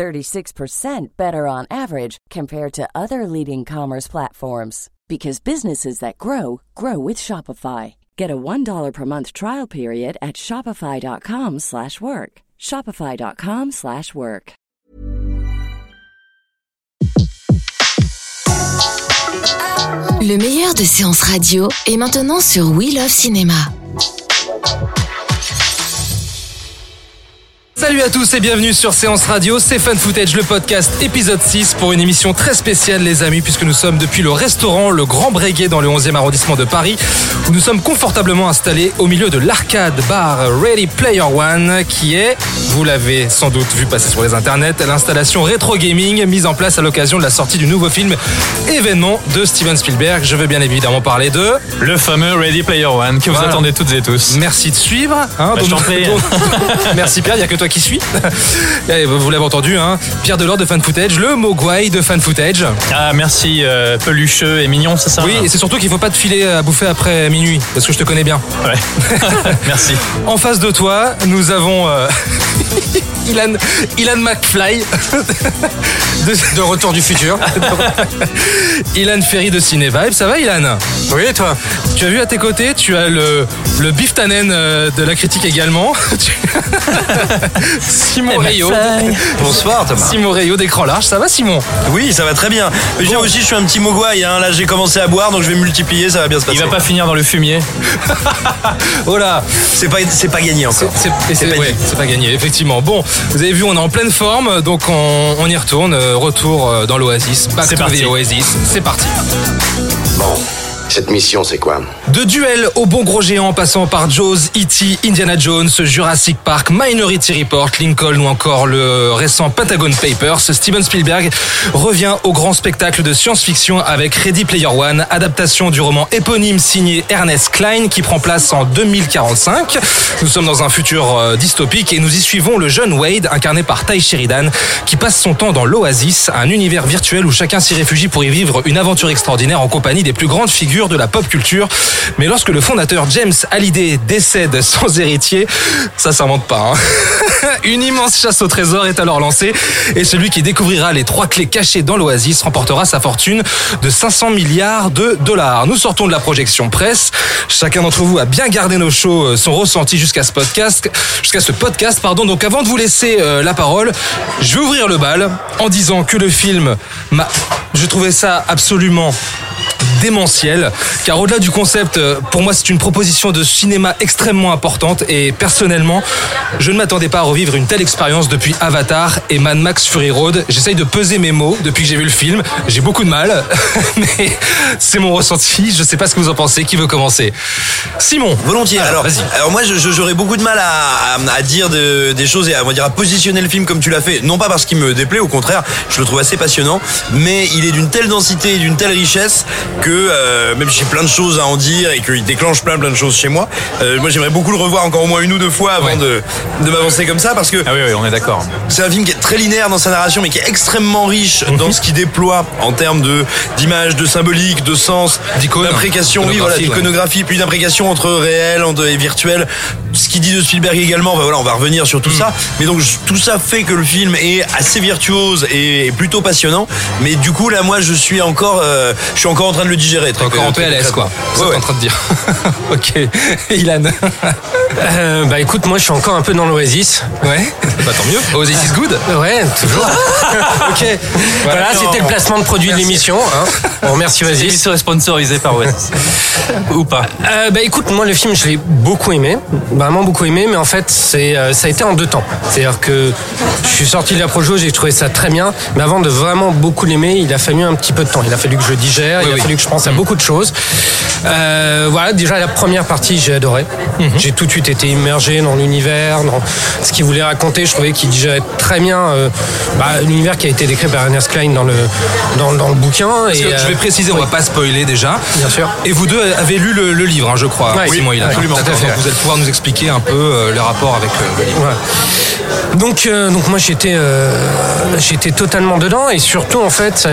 36% better on average compared to other leading commerce platforms because businesses that grow grow with Shopify. Get a $1 per month trial period at shopify.com/work. shopify.com/work. Le meilleur de séances radio est maintenant sur We Love Cinéma. Salut à tous et bienvenue sur Séance Radio, c'est Fan Footage, le podcast épisode 6 pour une émission très spéciale les amis puisque nous sommes depuis le restaurant Le Grand Breguet dans le 11e arrondissement de Paris où nous sommes confortablement installés au milieu de l'arcade bar Ready Player One qui est, vous l'avez sans doute vu passer sur les internets, l'installation rétro gaming mise en place à l'occasion de la sortie du nouveau film événement de Steven Spielberg. Je veux bien évidemment parler de... Le fameux Ready Player One que vous attendez toutes et tous. Merci de suivre. hein, Bah, je prie. Merci Pierre, il n'y a que toi qui suis. Et Vous l'avez entendu, hein, Pierre Delors de Fan Footage, le Mogwai de Fan Footage. Ah merci euh, pelucheux et mignon, c'est ça Oui, et c'est surtout qu'il faut pas te filer à bouffer après minuit, parce que je te connais bien. Ouais. merci. En face de toi, nous avons euh, Ilan, Ilan McFly de, de Retour du futur. Ilan Ferry de Ciné Vibe. Ça va, Ilan? Oui, et toi? Tu as vu à tes côtés, tu as le, le Biff Tannen euh, de la critique également. Simon Rayo. Bonsoir Thomas. Simon Rayo d'écran large. Ça va, Simon? Oui, ça va très bien. Je viens aussi, je suis un petit mogwai. Hein. Là, j'ai commencé à boire, donc je vais multiplier, ça va bien se passer. Il va pas finir dans le fumier. Oh là C'est pas, pas gagné encore. C'est pas ouais, pas gagné, effectivement. Bon, vous avez vu, on est en pleine forme, donc on, on y retourne. Euh, Retour euh, dans l'Oasis. Back to parti. the Oasis. C'est parti. Bon, cette mission, c'est quoi De duel au bon gros géant passant par Jaws, E.T., Indiana Jones, Jurassic Park, Minority Report, Lincoln ou encore le récent Pentagon Papers, Steven Spielberg revient au grand spectacle de science-fiction avec Ready Player One, adaptation du roman éponyme signé Ernest Klein qui prend place en 2045. Nous sommes dans un futur euh, dystopique et nous y suivons le jeune Wade incarné par Ty Sheridan qui passe son temps dans l'Oasis, un univers virtuel où chacun s'y réfugie pour y vivre une aventure extraordinaire en compagnie des plus grandes figures de la pop culture. Mais lorsque le fondateur James Hallyday décède sans héritier, ça s'invente pas. hein. Une immense chasse au trésor est alors lancée et celui qui découvrira les trois clés cachées dans l'Oasis remportera sa fortune de 500 milliards de dollars. Nous sortons de la projection presse. Chacun d'entre vous a bien gardé nos shows, euh, son ressenti jusqu'à ce podcast, jusqu'à ce podcast, pardon. Donc avant de vous laisser euh, la parole, je vais ouvrir le bal en disant que le film m'a, je trouvais ça absolument démentiel. Car au-delà du concept euh, pour moi c'est une proposition de cinéma extrêmement importante. Et personnellement je ne m'attendais pas à revivre une telle expérience depuis Avatar et Mad Max Fury Road. J'essaye de peser mes mots depuis que j'ai vu le film. J'ai beaucoup de mal mais c'est mon ressenti. Je sais pas ce que vous en pensez. Qui veut commencer? Simon. Volontiers. Alors, vas-y. alors moi, j'aurais beaucoup de mal à, à- à dire de- des choses et à, on va dire, à positionner le film comme tu l'as fait. Non pas parce qu'il me déplaît, au contraire, je le trouve assez passionnant, mais il est d'une telle densité et d'une telle richesse que euh, même si j'ai plein de choses à en dire et qu'il déclenche plein plein de choses chez moi, euh, moi j'aimerais beaucoup le revoir encore au moins une ou deux fois avant Ouais. de, de m'avancer comme ça parce que Ah oui, oui, on est d'accord. c'est un film qui est très linéaire dans sa narration, mais qui est extrêmement riche Mhm. dans ce qu'il déploie en termes de d'images, de symbolique, de sens, D'icônes. d'imprécation, oui, voilà, D'iconographie, ouais. puis d'imprécation entre réel et virtuel. Ce qu'il dit de Spielberg également, voilà, on va revenir sur tout ça. Mais donc tout ça fait que le film est assez virtuose et, plutôt passionnant. Mais du coup là, moi, je suis encore, euh, je suis encore en train de le digérer. Très, encore en très PLS quoi c'est ce Ouais, ouais. en train de dire ok Ilan Euh, bah écoute, moi je suis encore un peu dans l'Oasis. ouais bah tant mieux Oasis is good Ouais, toujours. ok voilà, c'était le placement de produit de l'émission. Hein. On remercie Oasis. L'émission est sponsorisée par Oasis. Ou pas. Euh, bah écoute, moi le film je l'ai beaucoup aimé. Vraiment beaucoup aimé, mais en fait, c'est, euh, ça a été en deux temps. C'est-à-dire que je suis sorti de la Projo, j'ai trouvé ça très bien, mais avant de vraiment beaucoup l'aimer, il a fallu un petit peu de temps. Il a fallu que je digère, il a oui. fallu que je pense à beaucoup de choses. Euh, voilà, déjà la première partie, j'ai adoré. J'ai tout de suite été immergé dans l'univers, dans ce qu'il voulait raconter. Je trouvais qu'il digérait très bien euh, bah, l'univers qui a été décrit par Ernest Klein dans le, dans, dans le bouquin. Parce que et, je vais préciser, on va pas spoiler déjà. Bien sûr. Et vous deux avez lu le, le livre, hein, je crois. Ouais, oui, Hill. absolument. D'accord. Tout à fait, Vous allez pouvoir nous expliquer un peu euh, les rapports avec euh, le livre. Ouais. Donc, euh, donc moi j'étais j'étais totalement dedans et surtout en fait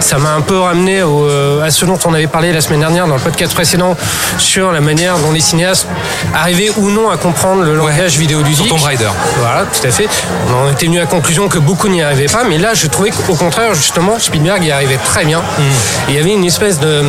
ça m'a un peu ramené au, à ce dont on avait parlé la semaine dernière dans le podcast précédent sur la manière dont les cinéastes arrivaient ou non à comprendre le langage vidéoludique. Sur Tomb Raider. Voilà, tout à fait. On en était venu à la conclusion que beaucoup n'y arrivaient pas, mais là je trouvais qu'au contraire justement Spielberg y arrivait très bien. Et il y avait une espèce de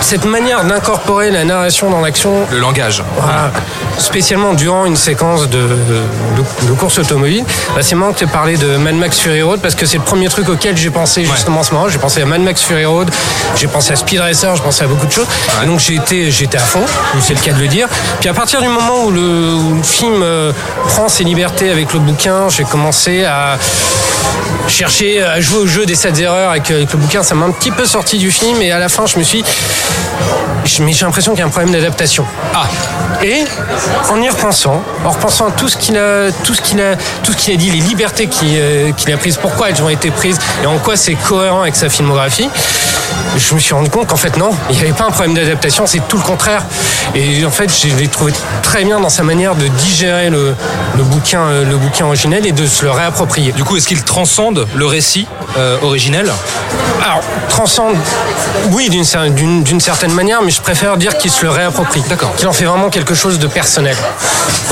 cette manière d'incorporer la narration dans l'action Le langage. voilà. Spécialement durant une séquence de, de, de course automobile. Bah, c'est marrant que tu parlé de Mad Max Fury Road parce que c'est le premier truc auquel j'ai pensé justement en ce moment. J'ai pensé à Mad Max Fury Road, j'ai pensé à Speed Racer, j'ai pensé à beaucoup de choses. Donc j'ai été, j'étais à fond, c'est le cas de le dire. Puis à partir du moment où le, où le film euh, prend ses libertés avec le bouquin, j'ai commencé à chercher à jouer au jeu des 7 erreurs avec, avec le bouquin. Ça m'a un petit peu sorti du film et à la fin je me suis mais j'ai l'impression qu'il y a un problème d'adaptation. Ah. Et en y repensant, en repensant à tout ce qu'il a, tout ce qu'il a, tout ce qu'il a dit, les libertés qu'il euh, a prises, pourquoi elles ont été prises et en quoi c'est cohérent avec sa filmographie, je me suis rendu compte qu'en fait non, il n'y avait pas un problème d'adaptation, c'est tout le contraire. Et en fait, je l'ai trouvé très bien dans sa manière de digérer le, le bouquin, euh, le bouquin originel et de se le réapproprier. Du coup, est-ce qu'il transcende le récit euh, originel Alors, transcende, oui, d'une cer- d'une d'une certaine manière, mais je préfère dire qu'il se le réapproprie. D'accord. Qu'il en fait vraiment quelque chose de personnel.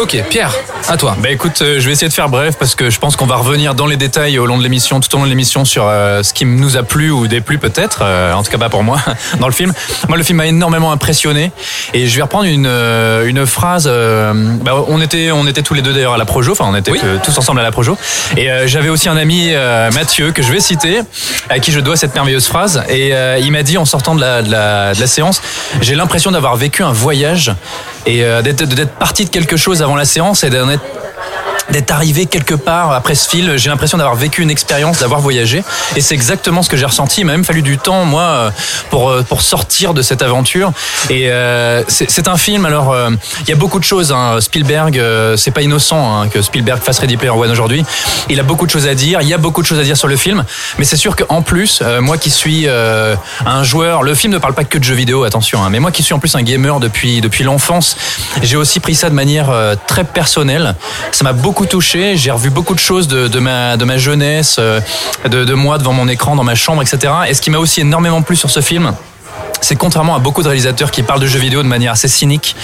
Ok, Pierre, à toi. Bah écoute, euh, je vais essayer de faire bref parce que je pense qu'on va revenir dans les détails au long de l'émission, tout au long de l'émission sur euh, ce qui nous a plu ou déplu peut-être, euh, en tout cas pas pour moi, dans le film. Moi le film m'a énormément impressionné et je vais reprendre une, euh, une phrase, euh, bah, on, était, on était tous les deux d'ailleurs à la Projo, enfin on était Oui. tous ensemble à la Projo et euh, j'avais aussi un ami euh, Mathieu que je vais citer, à qui je dois cette merveilleuse phrase. Et euh, il m'a dit en sortant de la, séance, j'ai l'impression d'avoir vécu un voyage et euh, d'être parti de quelque chose avant la séance et d'en être d'être arrivé quelque part après ce film. J'ai l'impression d'avoir vécu une expérience, d'avoir voyagé. Et c'est exactement ce que j'ai ressenti. Il m'a même fallu du temps, moi, euh, pour, euh, pour sortir de cette aventure. Et euh, c'est un film, alors, euh, il y a beaucoup de choses. Hein. Spielberg, euh, c'est pas innocent hein, que Spielberg fasse Ready Player One aujourd'hui. Il a beaucoup de choses à dire. Il y a beaucoup de choses à dire sur le film. Mais c'est sûr qu'en plus, moi qui suis un joueur, le film ne parle pas que de jeux vidéo, attention. Hein, mais moi qui suis en plus un gamer depuis, depuis l'enfance, j'ai aussi pris ça de manière très personnelle. Ça m'a beaucoup touché. J'ai revu beaucoup de choses de, ma, jeunesse, euh, de moi devant mon écran, dans ma chambre, etc. Et ce qui m'a aussi énormément plu sur ce film, c'est contrairement à beaucoup de réalisateurs qui parlent de jeux vidéo de manière assez cynique,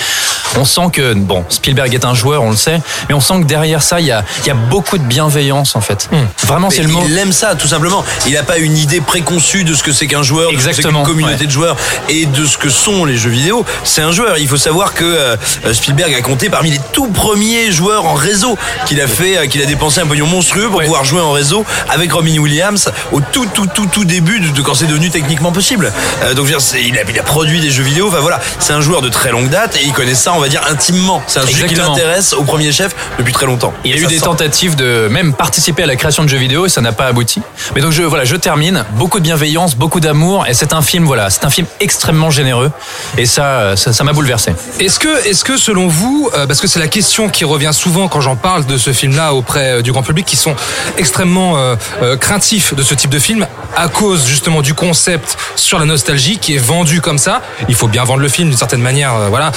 on sent que, bon, Spielberg est un joueur, on le sait, mais on sent que derrière ça, il y a, il y a beaucoup de bienveillance, en fait. Vraiment, c'est le mot. Il aime ça, tout simplement. Il n'a pas une idée préconçue de ce que c'est qu'un joueur, de ce Exactement, qu'une communauté ouais. de joueurs et de ce que sont les jeux vidéo. C'est un joueur. Il faut savoir que euh, Spielberg a compté parmi les tout premiers joueurs en réseau qu'il a fait, euh, qu'il a dépensé un pognon monstrueux pour Ouais. pouvoir jouer en réseau avec Robin Williams au tout, tout, tout, tout début de, de quand c'est devenu techniquement possible. Euh, donc, je veux dire, c'est- il a, il a produit des jeux vidéo. Enfin voilà, c'est un joueur de très longue date et il connaît ça, on va dire intimement. C'est un sujet qui l'intéresse au premier chef depuis très longtemps. Il y a eu des sent. tentatives de même participer à la création de jeux vidéo et ça n'a pas abouti. Mais donc je voilà, je termine. Beaucoup de bienveillance, beaucoup d'amour et c'est un film voilà, c'est un film extrêmement généreux et ça ça ça m'a bouleversé. Est-ce que, est-ce que selon vous, euh, parce que c'est la question qui revient souvent quand j'en parle de ce film-là auprès euh, du grand public, qui sont extrêmement euh, euh, craintifs de ce type de film à cause justement du concept sur la nostalgie qui est vendu comme ça. Il faut bien vendre le film d'une certaine manière, euh, voilà.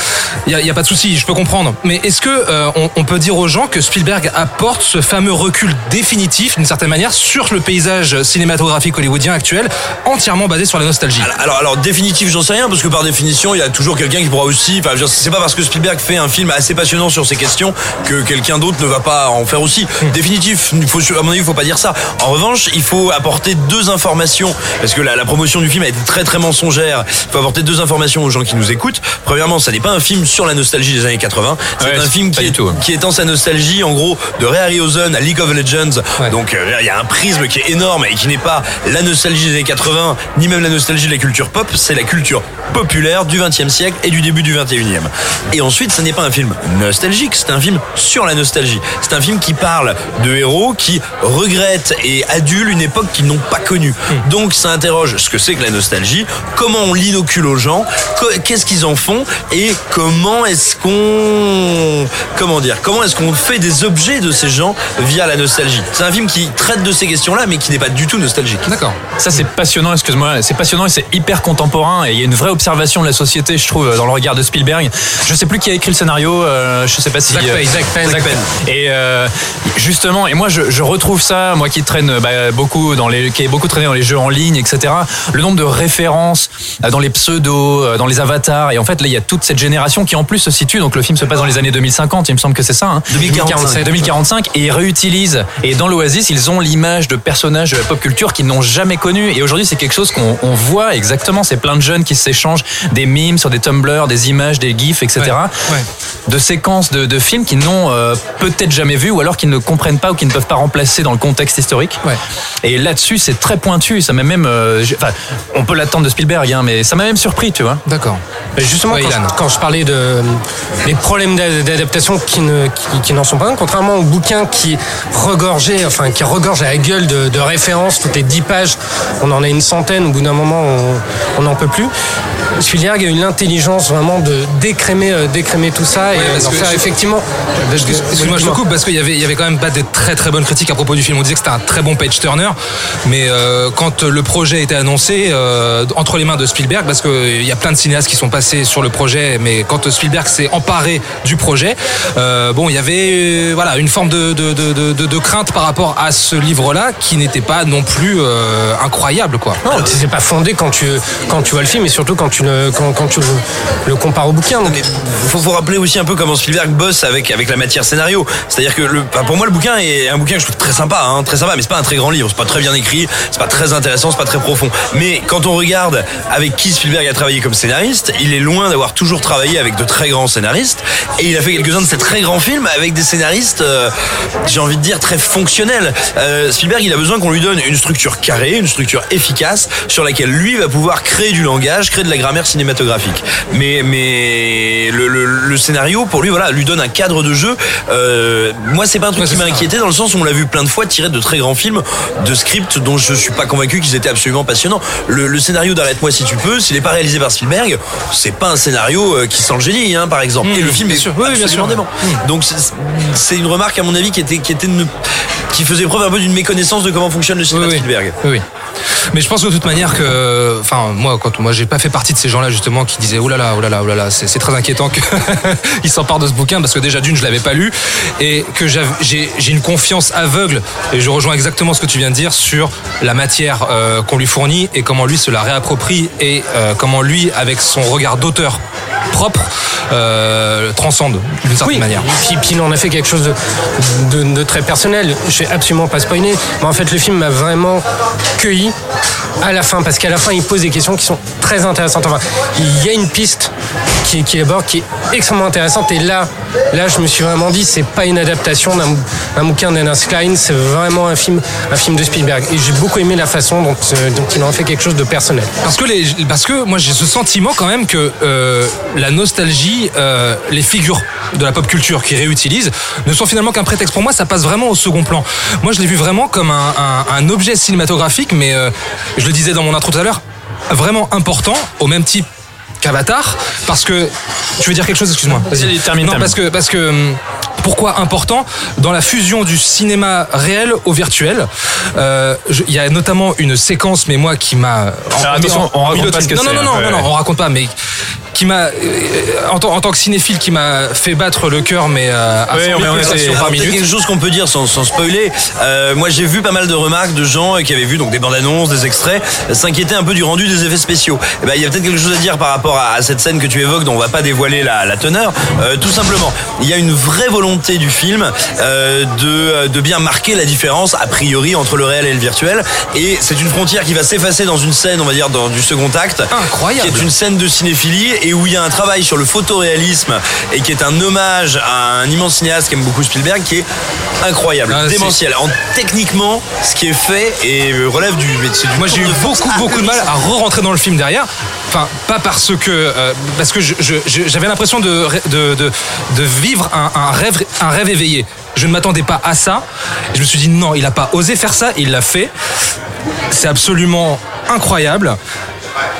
Il y a, a pas de souci, je peux comprendre. Mais est-ce que euh, on, on peut dire aux gens que Spielberg apporte ce fameux recul définitif d'une certaine manière sur le paysage cinématographique hollywoodien actuel, entièrement basé sur la nostalgie? Alors, alors définitif, j'en sais rien, parce que par définition, il y a toujours quelqu'un qui pourra aussi. Enfin, c'est pas parce que Spielberg fait un film assez passionnant sur ces questions que quelqu'un d'autre ne va pas en faire aussi. Définitif, il faut, à mon avis, il faut pas dire ça. En revanche, il faut apporter deux informations, parce que la, la promotion du film a été très très mensongère faut apporter deux informations aux gens qui nous écoutent. Premièrement, ça n'est pas un film sur la nostalgie des années 80. C'est Ouais, un film qui, du tout. qui étend sa nostalgie, en gros, de Ray Harryhausen à League of Legends. Ouais. Donc, euh, il y a un prisme qui est énorme et qui n'est pas la nostalgie des années 80, ni même la nostalgie de la culture pop. C'est la culture populaire du 20e siècle et du début du 21e. Et ensuite, ce n'est pas un film nostalgique, c'est un film sur la nostalgie. C'est un film qui parle de héros qui regrettent et adulent une époque qu'ils n'ont pas connue. Donc, ça interroge ce que c'est que la nostalgie, comment on l'inocule aux gens, qu'est-ce qu'ils en font et comment est-ce qu'on comment dire comment est-ce qu'on fait des objets de ces gens via la nostalgie? C'est un film qui traite de ces questions-là mais qui n'est pas du tout nostalgique. D'accord. Ça c'est passionnant, excuse-moi, c'est passionnant et c'est hyper contemporain et il y a une vraie observation de la société, je trouve, dans le regard de Spielberg. Je sais plus qui a écrit le scénario, euh, je sais pas si Zach euh, Penn. Zach Penn. Zach Penn. Et euh, justement, et moi je, je retrouve ça, moi qui traîne bah, beaucoup dans les, qui est beaucoup traîné dans les jeux en ligne, etc. Le nombre de références dans les pseudos, euh, dans les avatars, et en fait là il y a toute cette génération qui en plus se situe. Donc le film se passe dans les années 2050, il me semble que c'est ça. Hein. 2045. 2045 et ils réutilisent et dans l'Oasis ils ont l'image de personnages de la pop culture qu'ils n'ont jamais connu et aujourd'hui c'est quelque chose qu'on on voit exactement c'est plein de jeunes qui s'échangent des memes sur des Tumblr des images des gifs etc Ouais, ouais. De séquences de, de films qu'ils n'ont euh, peut-être jamais vu ou alors qu'ils ne comprennent pas ou qu'ils ne peuvent pas remplacer dans le contexte historique Ouais. et là-dessus c'est très pointu ça m'a même euh, enfin on peut l'attendre de Spielberg hein, mais ça m'a même surpris tu vois D'accord. Justement, Ouais, quand, je, quand je parlais de, des problèmes d'a- d'adaptation qui ne qui, qui n'en sont pas un, contrairement au bouquin qui regorgeait, enfin qui regorge à la gueule de, de références, toutes les dix pages, on en a une centaine, au bout d'un moment on n'en peut plus. Spielberg a eu l'intelligence vraiment de décrémer, euh, décrémer tout ça et Ouais, parce d'en que faire je- effectivement. Excuse-moi, je te coupe parce qu'il y avait, il y avait quand même pas de très très bonnes critiques à propos du film. On disait que c'était un très bon page turner, mais euh, quand le projet a été annoncé euh, entre les mains de Spielberg, parce qu'il y a plein de cinéastes qui sont passés sur le projet, mais quand Spielberg s'est emparé du projet, euh, bon, il y avait euh, voilà une forme de, de, de, de, de- de crainte par rapport à ce livre-là qui n'était pas non plus euh, incroyable, quoi. Non, c'est pas fondé quand tu quand tu vois le film et surtout quand tu le quand, quand tu le, le compares au bouquin. Donc, Mais faut, faut rappeler aussi un peu comment Spielberg bosse avec avec la matière scénario. C'est-à-dire que le, pour moi le bouquin est un bouquin que je trouve très sympa, hein, très sympa, mais c'est pas un très grand livre, c'est pas très bien écrit, c'est pas très intéressant, c'est pas très profond. Mais quand on regarde avec qui Spielberg a travaillé comme scénariste, il est loin d'avoir toujours travaillé avec de très grands scénaristes, et il a fait quelques-uns de ces très grands films avec des scénaristes, euh, j'ai envie de dire très fonctionnels. Euh, Spielberg, il a besoin qu'on lui donne une structure carrée, une structure efficace sur laquelle lui va pouvoir créer du langage, créer de la grammaire cinématographique. Mais mais le scénario pour lui voilà lui donne un cadre de jeu. Euh, moi c'est pas un truc Ouais, qui m'a inquiété dans le sens où on l'a vu plein de fois tiré de très grands films, de scripts dont je suis pas convaincu qu'ils étaient absolument passionnants. Le, le scénario d'Arrête-moi si tu peux, s'il est pas réalisé par Spielberg, c'est pas un scénario euh, qui sent le génie, hein, par exemple. Mmh, Et le film bien est sûr. Oui, oui, bien absolument sûr. dément. Donc c'est- une remarque à mon avis qui était qui était une- qui faisait preuve un peu d'une méconnaissance de comment fonctionne le cinéma Oui, de. Spielberg. Oui, oui. Mais je pense de toute manière que, enfin, moi, quand moi, j'ai pas fait partie de ces gens-là justement qui disaient, oh là là, oh là là, oh là là, c'est très inquiétant qu'ils s'emparent de ce bouquin parce que déjà d'une, je l'avais pas lu et que j'ai j'ai une confiance aveugle et je rejoins exactement ce que tu viens de dire sur la matière euh, qu'on lui fournit et comment lui se la réapproprie et euh, comment lui, avec son regard d'auteur propre, euh, transcende d'une certaine Oui, manière. Puis, puis il en a fait quelque chose de, de- de très personnel. Je vais absolument pas spoiler, mais en fait le film m'a vraiment cueilli à la fin, parce qu'à la fin il pose des questions qui sont très intéressantes. Enfin, il y a une piste qui, qui aborde qui est extrêmement intéressante, et là, là je me suis vraiment dit c'est pas une adaptation d'un d'un bouquin d'Ernest Klein, c'est vraiment un film, un film de Spielberg. Et j'ai beaucoup aimé la façon dont, euh, il en fait quelque chose de personnel. Parce que, parce que moi j'ai ce sentiment quand même que euh, la nostalgie, euh, les figures de la pop culture qui réutilisent, ne sont finalement qu'un prétexte. Pour moi, ça passe vraiment au second plan. Moi, je l'ai vu vraiment comme un, un- un objet cinématographique, mais je le disais dans mon intro tout à l'heure, vraiment important, au même type qu'Avatar, parce que tu veux dire quelque chose, excuse-moi. Vas-y, termine, Non, termine. parce que parce que hum, pourquoi important dans la fusion du cinéma réel au virtuel. euh, Il y a notamment une séquence, mais moi qui m'a attention, on raconte pas ce que non, non, non, hein. non, Ouais, non, ouais. on raconte pas, mais qui m'a, euh, en, tant- en tant que cinéphile, qui m'a fait battre le cœur, mais euh, à Ouais, 100 000 on était- peut-être minute. quelque chose qu'on peut dire sans, sans spoiler. Euh, moi, j'ai vu pas mal de remarques de gens qui avaient vu donc des bandes annonces, des extraits, s'inquiéter un peu du rendu des effets spéciaux. Eh ben, il y a peut-être quelque chose à dire par rapport à, à cette scène que tu évoques, dont on va pas dévoiler la, la teneur. Euh, tout simplement, il y a une vraie volonté du film euh, de, de bien marquer la différence a priori entre le réel et le virtuel. Et c'est une frontière qui va s'effacer dans une scène, on va dire, dans du second acte, Incroyable. qui est une scène de cinéphilie et où il y a un travail sur le photoréalisme et qui est un hommage à un immense cinéaste qu'aime beaucoup Spielberg qui est incroyable, Ah, démentiel. En, techniquement, ce qui est fait et relève du. du Moi j'ai eu beaucoup beaucoup de mal à re-rentrer dans le film derrière. Enfin pas parce que euh, parce que j'avais l'impression de, de, de, de vivre un, un rêve un rêve éveillé. Je ne m'attendais pas à ça. Je me suis dit non, il a pas osé faire ça, il l'a fait. C'est absolument incroyable.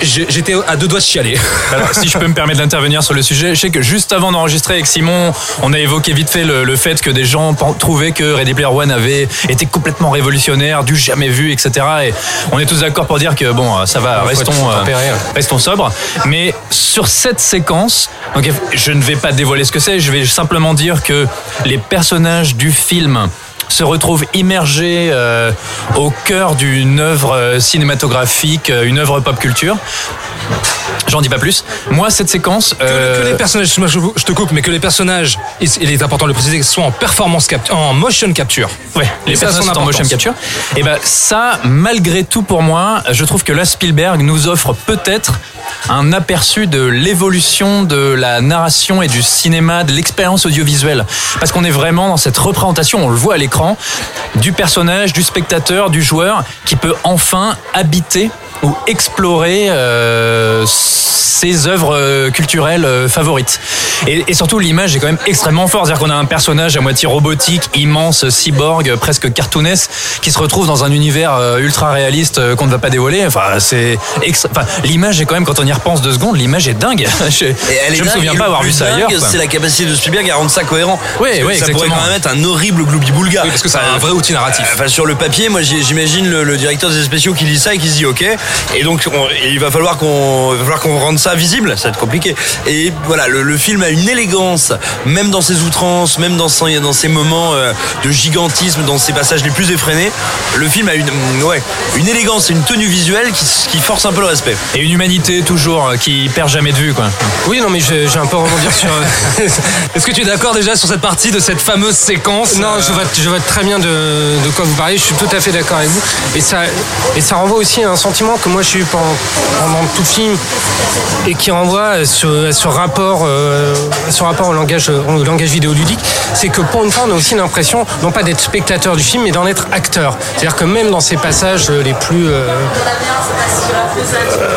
J'étais à deux doigts de chialer. Alors, si je peux me permettre d'intervenir sur le sujet, je sais que juste avant d'enregistrer avec Simon, on a évoqué vite fait le, le fait que des gens trouvaient que Ready Player One avait été complètement révolutionnaire, du jamais vu, etc. Et on est tous d'accord pour dire que bon, ça va, restons, tempéré, euh, restons sobres. Mais sur cette séquence, donc je ne vais pas dévoiler ce que c'est, je vais simplement dire que les personnages du film se retrouvent immergés euh, au cœur d'une œuvre euh, cinématographique, euh, une œuvre pop culture. J'en dis pas plus. Moi, cette séquence. Que, euh, que les personnages, excuse-moi, je, te coupe, mais que les personnages, il il est important de le préciser, soient en performance capture, en motion capture. Ouais, les ça personnages son sont en motion capture. Et ben ça, malgré tout pour moi, je trouve que là Spielberg nous offre peut-être un aperçu de l'évolution de la narration et du cinéma, de l'expérience audiovisuelle. Parce qu'on est vraiment dans cette représentation, on le voit à l'écran, du personnage, du spectateur, du joueur, qui peut enfin habiter ou explorer euh, ses œuvres euh, culturelles euh, favorites. Et, et surtout, l'image est quand même extrêmement forte. C'est-à-dire qu'on a un personnage à moitié robotique, immense, cyborg, presque cartoonesque, qui se retrouve dans un univers euh, ultra réaliste qu'on ne va pas dévoiler. Enfin, c'est enfin, l'image est quand même, quand on y repense deux secondes, l'image est dingue. je me souviens pas avoir vu ça ailleurs. C'est la capacité de Spielberg à rendre ça cohérent. Oui, oui, ça pourrait quand même être un horrible gloubi-boulga. Oui, parce que c'est un vrai outil narratif. Enfin, sur le papier, moi j'imagine le, le directeur des spéciaux qui lit ça et qui se dit ok. Et donc on- il va falloir qu'on il va falloir qu'on rende ça visible, ça va être compliqué. Et voilà, le, le film a une élégance, même dans ses outrances, même dans, son- dans ses moments euh, de gigantisme, dans ses passages les plus effrénés. Le film a une, ouais, une élégance et une tenue visuelle qui, qui force un peu le respect. Et une humanité toujours euh, qui perd jamais de vue. Quoi. Oui, non, mais je- j'ai un peu à rebondir sur. Est-ce que tu es d'accord déjà sur cette partie de cette fameuse séquence Non, euh, je vois, je vois très bien de, de quoi vous parlez. Je suis tout à fait d'accord avec vous. Et ça, et ça renvoie aussi à un sentiment que moi j'ai eu pendant, tout film et qui renvoie à ce, à ce rapport, euh, à ce rapport au langage, au langage vidéoludique. C'est que pour une fois, on a aussi l'impression non pas d'être spectateur du film, mais d'en être acteur. C'est-à-dire que même dans ces passages les plus, euh, euh,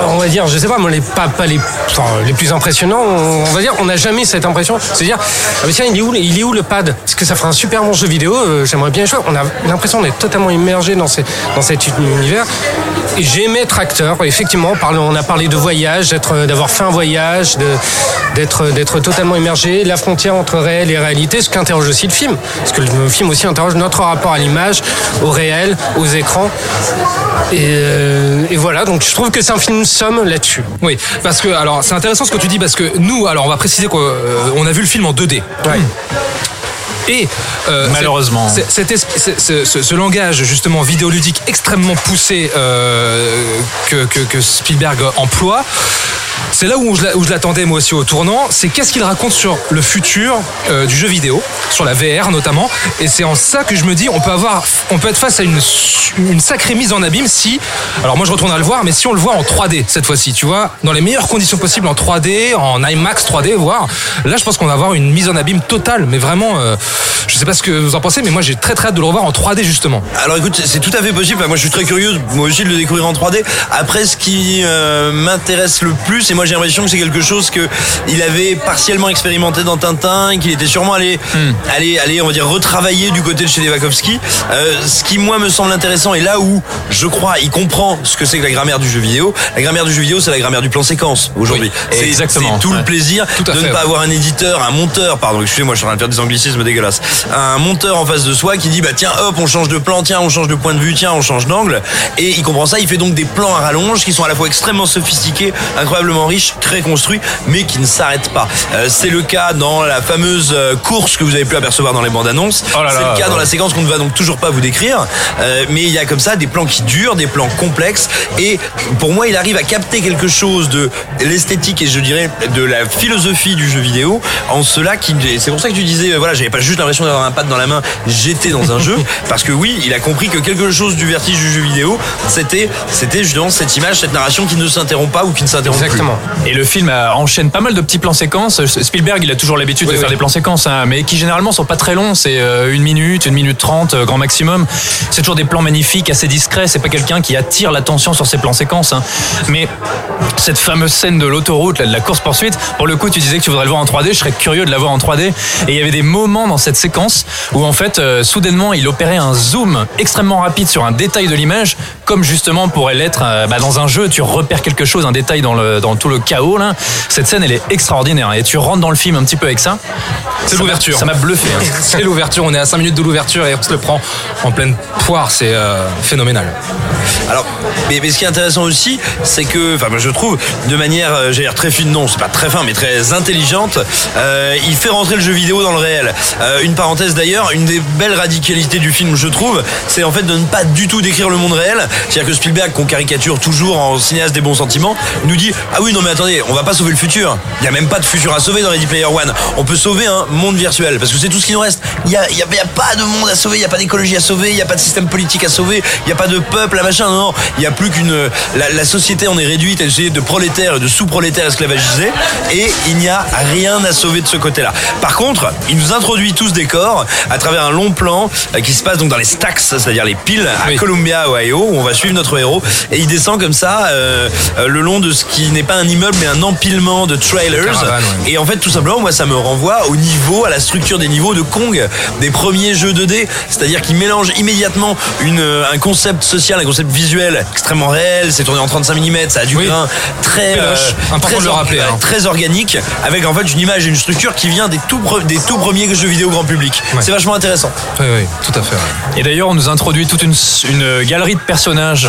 on va dire, je sais pas, moi, les pas, pas les, les plus impressionnants, on, on va dire, on n'a jamais cette impression. C'est-à-dire, ah bah il est où, le- pad? Parce que ça ferait un super bon jeu vidéo. euh, J'aimerais bien jouer. On a l'impression d'être totalement immergé dans, cet univers. Et j'ai aimé être acteur. Effectivement, on, a parlé de voyage, d'être, d'avoir fait un voyage, de, d'être, totalement immergé. La frontière entre réel et réalité, ce qu'interroge aussi le film. Parce que le film aussi interroge notre rapport à l'image, au réel, aux écrans. Et, euh, et voilà, donc je trouve que c'est un film somme là-dessus. Oui, parce que alors c'est intéressant ce que tu dis parce que nous, alors on va préciser qu'on a vu le film en 2D. Et euh, Malheureusement. ce, ce- ce langage justement vidéoludique extrêmement poussé euh, que, que- que Spielberg emploie, c'est là où je, l'attendais moi aussi au tournant. C'est qu'est-ce qu'il raconte sur le futur euh, du jeu vidéo, sur la VR notamment. Et c'est en ça que je me dis, on peut avoir, on peut être face à une, sacrée mise en abîme si, alors moi je retourne à le voir, mais si on le voit en 3D cette fois-ci, tu vois, dans les meilleures conditions possibles en 3D, en IMAX 3D, voire. Là, je pense qu'on va avoir une mise en abîme totale, mais vraiment, euh, je sais pas ce que vous en pensez, mais moi j'ai très très hâte de le revoir en 3D justement. Alors écoute, c'est tout à fait possible. Moi, je suis très curieux, moi aussi, de le découvrir en 3D. Après, ce qui euh, m'intéresse le plus, et moi j'ai l'impression que c'est quelque chose que il avait partiellement expérimenté dans Tintin, et qu'il était sûrement allé, allé, allé, on va dire, retravailler du côté de chez Levakovsky. Euh, ce qui moi me semble intéressant, et là où je crois, il comprend ce que c'est que la grammaire du jeu vidéo. La grammaire du jeu vidéo, c'est la grammaire du plan séquence aujourd'hui. Oui, C'est- exactement. C'est tout Ouais. le plaisir Tout de fait, ne pas ouais. avoir un éditeur, un monteur, pardon, excusez-moi, je suis en train de faire des anglicismes dégueulasses. Un monteur en face de soi qui dit bah tiens hop, on change de plan, tiens, on change de point de vue, tiens, on change d'angle. Et il comprend ça, il fait donc des plans à rallonge qui sont à la fois extrêmement sophistiqués, incroyablement extrêmement riche, très construit, mais qui ne s'arrête pas. Euh, c'est le cas dans la fameuse euh, course que vous avez pu apercevoir dans les bandes annonces. Oh c'est le cas ouais. dans la séquence qu'on ne va donc toujours pas vous décrire. Euh, mais il y a comme ça des plans qui durent, des plans complexes. Et pour moi, il arrive à capter quelque chose de l'esthétique et je dirais de la philosophie du jeu vidéo. En cela, qui, c'est pour ça que tu disais, euh, voilà, j'avais pas juste l'impression d'avoir un pad dans la main, j'étais dans un jeu. Parce que oui, il a compris que quelque chose du vertige du jeu vidéo, c'était, c'était justement cette image, cette narration qui ne s'interrompt pas ou qui ne s'interrompt plus. Exactement. Et le film euh, enchaîne pas mal de petits plans séquences. Spielberg, il a toujours l'habitude de Oui, faire des plans séquences, hein, mais qui généralement sont pas très longs. C'est euh, une minute, une minute trente, euh, grand maximum. C'est toujours des plans magnifiques, assez discrets. C'est pas quelqu'un qui attire l'attention sur ces plans séquences. hein. Mais cette fameuse scène de l'autoroute, de la course poursuite, pour le coup, tu disais que tu voudrais le voir en 3D. Je serais curieux de la voir en 3D. Et il y avait des moments dans cette séquence où en fait, euh, soudainement, il opérait un zoom extrêmement rapide sur un détail de l'image, comme justement pourrait l'être euh, bah, dans un jeu. Tu repères quelque chose, un détail dans, le, dans tout le chaos. Là. Cette scène, elle est extraordinaire. Et tu rentres dans le film un petit peu avec ça. C'est l'ouverture. Ça m'a bluffé. hein. C'est l'ouverture, on est à 5 minutes de l'ouverture et on se le prend en pleine poire, c'est euh, phénoménal. Alors, mais, mais ce qui est intéressant aussi, c'est que, enfin, moi, je trouve, de manière, euh, j'allais dire très fine, non, c'est pas très fin, mais très intelligente, euh, il fait rentrer le jeu vidéo dans le réel. Euh, une parenthèse d'ailleurs, une des belles radicalités du film, je trouve, c'est en fait de ne pas du tout décrire le monde réel. C'est-à-dire que Spielberg, qu'on caricature toujours en cinéaste des bons sentiments, nous dit ah oui non mais attendez, on va pas sauver le futur. Il y a même pas de futur à sauver dans Ready Player One. On peut sauver un monde virtuel parce que c'est tout ce qui nous reste. Il y a, y a- il y a pas de monde à sauver, il y a pas d'écologie à sauver, il y a pas de système politique à sauver, il y a pas de peuple à machin. Non, non, il y a plus qu'une la, la société en est réduite à une société de prolétaires et de sous-prolétaires esclavagisés et il n'y a rien à sauver de ce côté-là. Par contre, il nous introduit tout ce décor à travers un long plan euh, qui se passe donc dans les stacks, c'est-à-dire les piles à Oui. Columbia, Ohio, où on va suivre notre héros et il descend comme ça euh, euh, le long de ce qui n'est pas un immeuble mais un empilement de trailers. Caravane, ouais. Et en fait, tout simplement, moi, ça me renvoie au niveau, à la structure des niveaux de Kong, des premiers jeux 2D. C'est-à-dire qu'ils mélangent immédiatement une, euh, un concept social, un concept visuel extrêmement réel. C'est tourné en 35 mm, ça a du Oui. grain très. Important très, de le rappeler, hein. très organique, avec en fait une image et une structure qui vient des tout, pre- des tout premiers jeux vidéo grand public. Ouais. C'est vachement intéressant. Oui, oui, tout à fait. ouais. Et d'ailleurs, on nous introduit toute une, une galerie de personnages.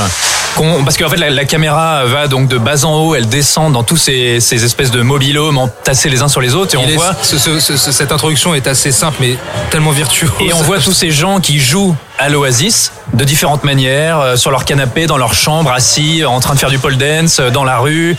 Parce qu'en fait, la, la caméra va donc de bas en haut, elle descend dans tous ces, ces espèces de mobilhomes entassés les uns sur les autres. Et on est- voit ce- ce- ce- cette introduction est assez simple, mais tellement virtuose. Et on voit tous ces gens qui jouent à l'Oasis de différentes manières, euh, sur leur canapé, dans leur chambre, assis, en train de faire du pole dance, euh, dans la rue.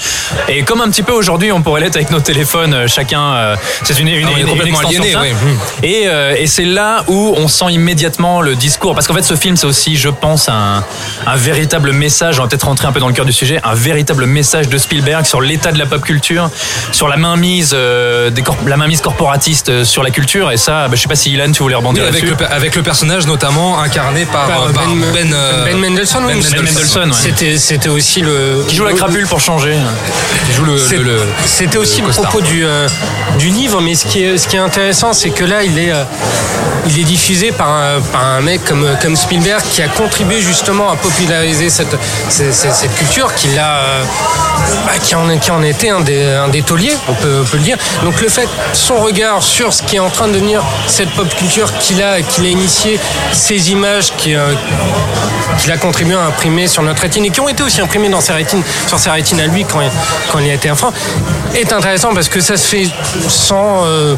Et comme un petit peu aujourd'hui, on pourrait l'être avec nos téléphones, euh, chacun. euh, c'est une, une, Ah, une- une complètement extension de aliéné, ça. oui. Et, euh, et c'est là où on sent immédiatement le discours. Parce qu'en fait, ce film, c'est aussi, je pense, un, un véritable message. On va peut-être rentrer un peu dans le cœur du sujet. Un véritable message de Spielberg sur l'état de la pop culture, sur la mainmise, euh, des corp- la mainmise corporatiste euh, sur la culture. Et ça, bah, je sais pas si Ilan, tu voulais Oui, rebondir avec, là-dessus. le, avec le personnage notamment incarné par, Par euh, par Ben- Ben, euh, Ben Mendelsohn, oui. Ben Ben Mendelsohn, ouais. C'était, c'était aussi le. Qui joue la crapule pour changer. qui joue le. C'est- le- le- C'était le aussi le propos du, euh, du livre, mais ce qui est, ce qui est intéressant, c'est que là, il est, euh, il est diffusé par un, par un mec comme, comme Spielberg qui a contribué justement à populariser cette, cette, cette- cette culture, qui, l'a, euh, bah, qui, en, qui en était un des, un des tauliers, on peut, on peut le dire. Donc le fait, son regard sur ce qui est en train de devenir cette pop culture qu'il a, qu'il a initié, ces images qui, euh, qu'il a contribué à imprimer sur notre rétine et qui ont été aussi imprimées dans sa rétine, sur sa rétine à lui quand, quand il a été enfant, est intéressant parce que ça se fait sans. euh,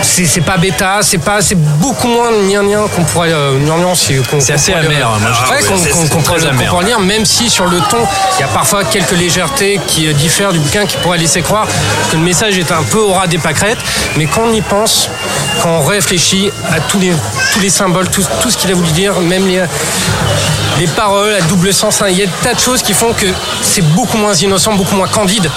c'est pas bêta, c'est pas, c'est beaucoup moins gnangnan qu'on pourrait. Euh, c'est qu'on- C'est assez amer, moi, je qu'on- pourrait- lire, même si sur le ton, il y a parfois quelques légèretés qui euh, diffèrent du bouquin qui pourraient laisser croire que le message est un peu au ras des pâquerettes, mais quand on y pense, quand on réfléchit à tous les, tous les symboles, tout, tout ce qu'il a voulu dire, même les, les paroles à double sens, hein, il y a tas de choses qui font que c'est beaucoup moins innocent, beaucoup moins candide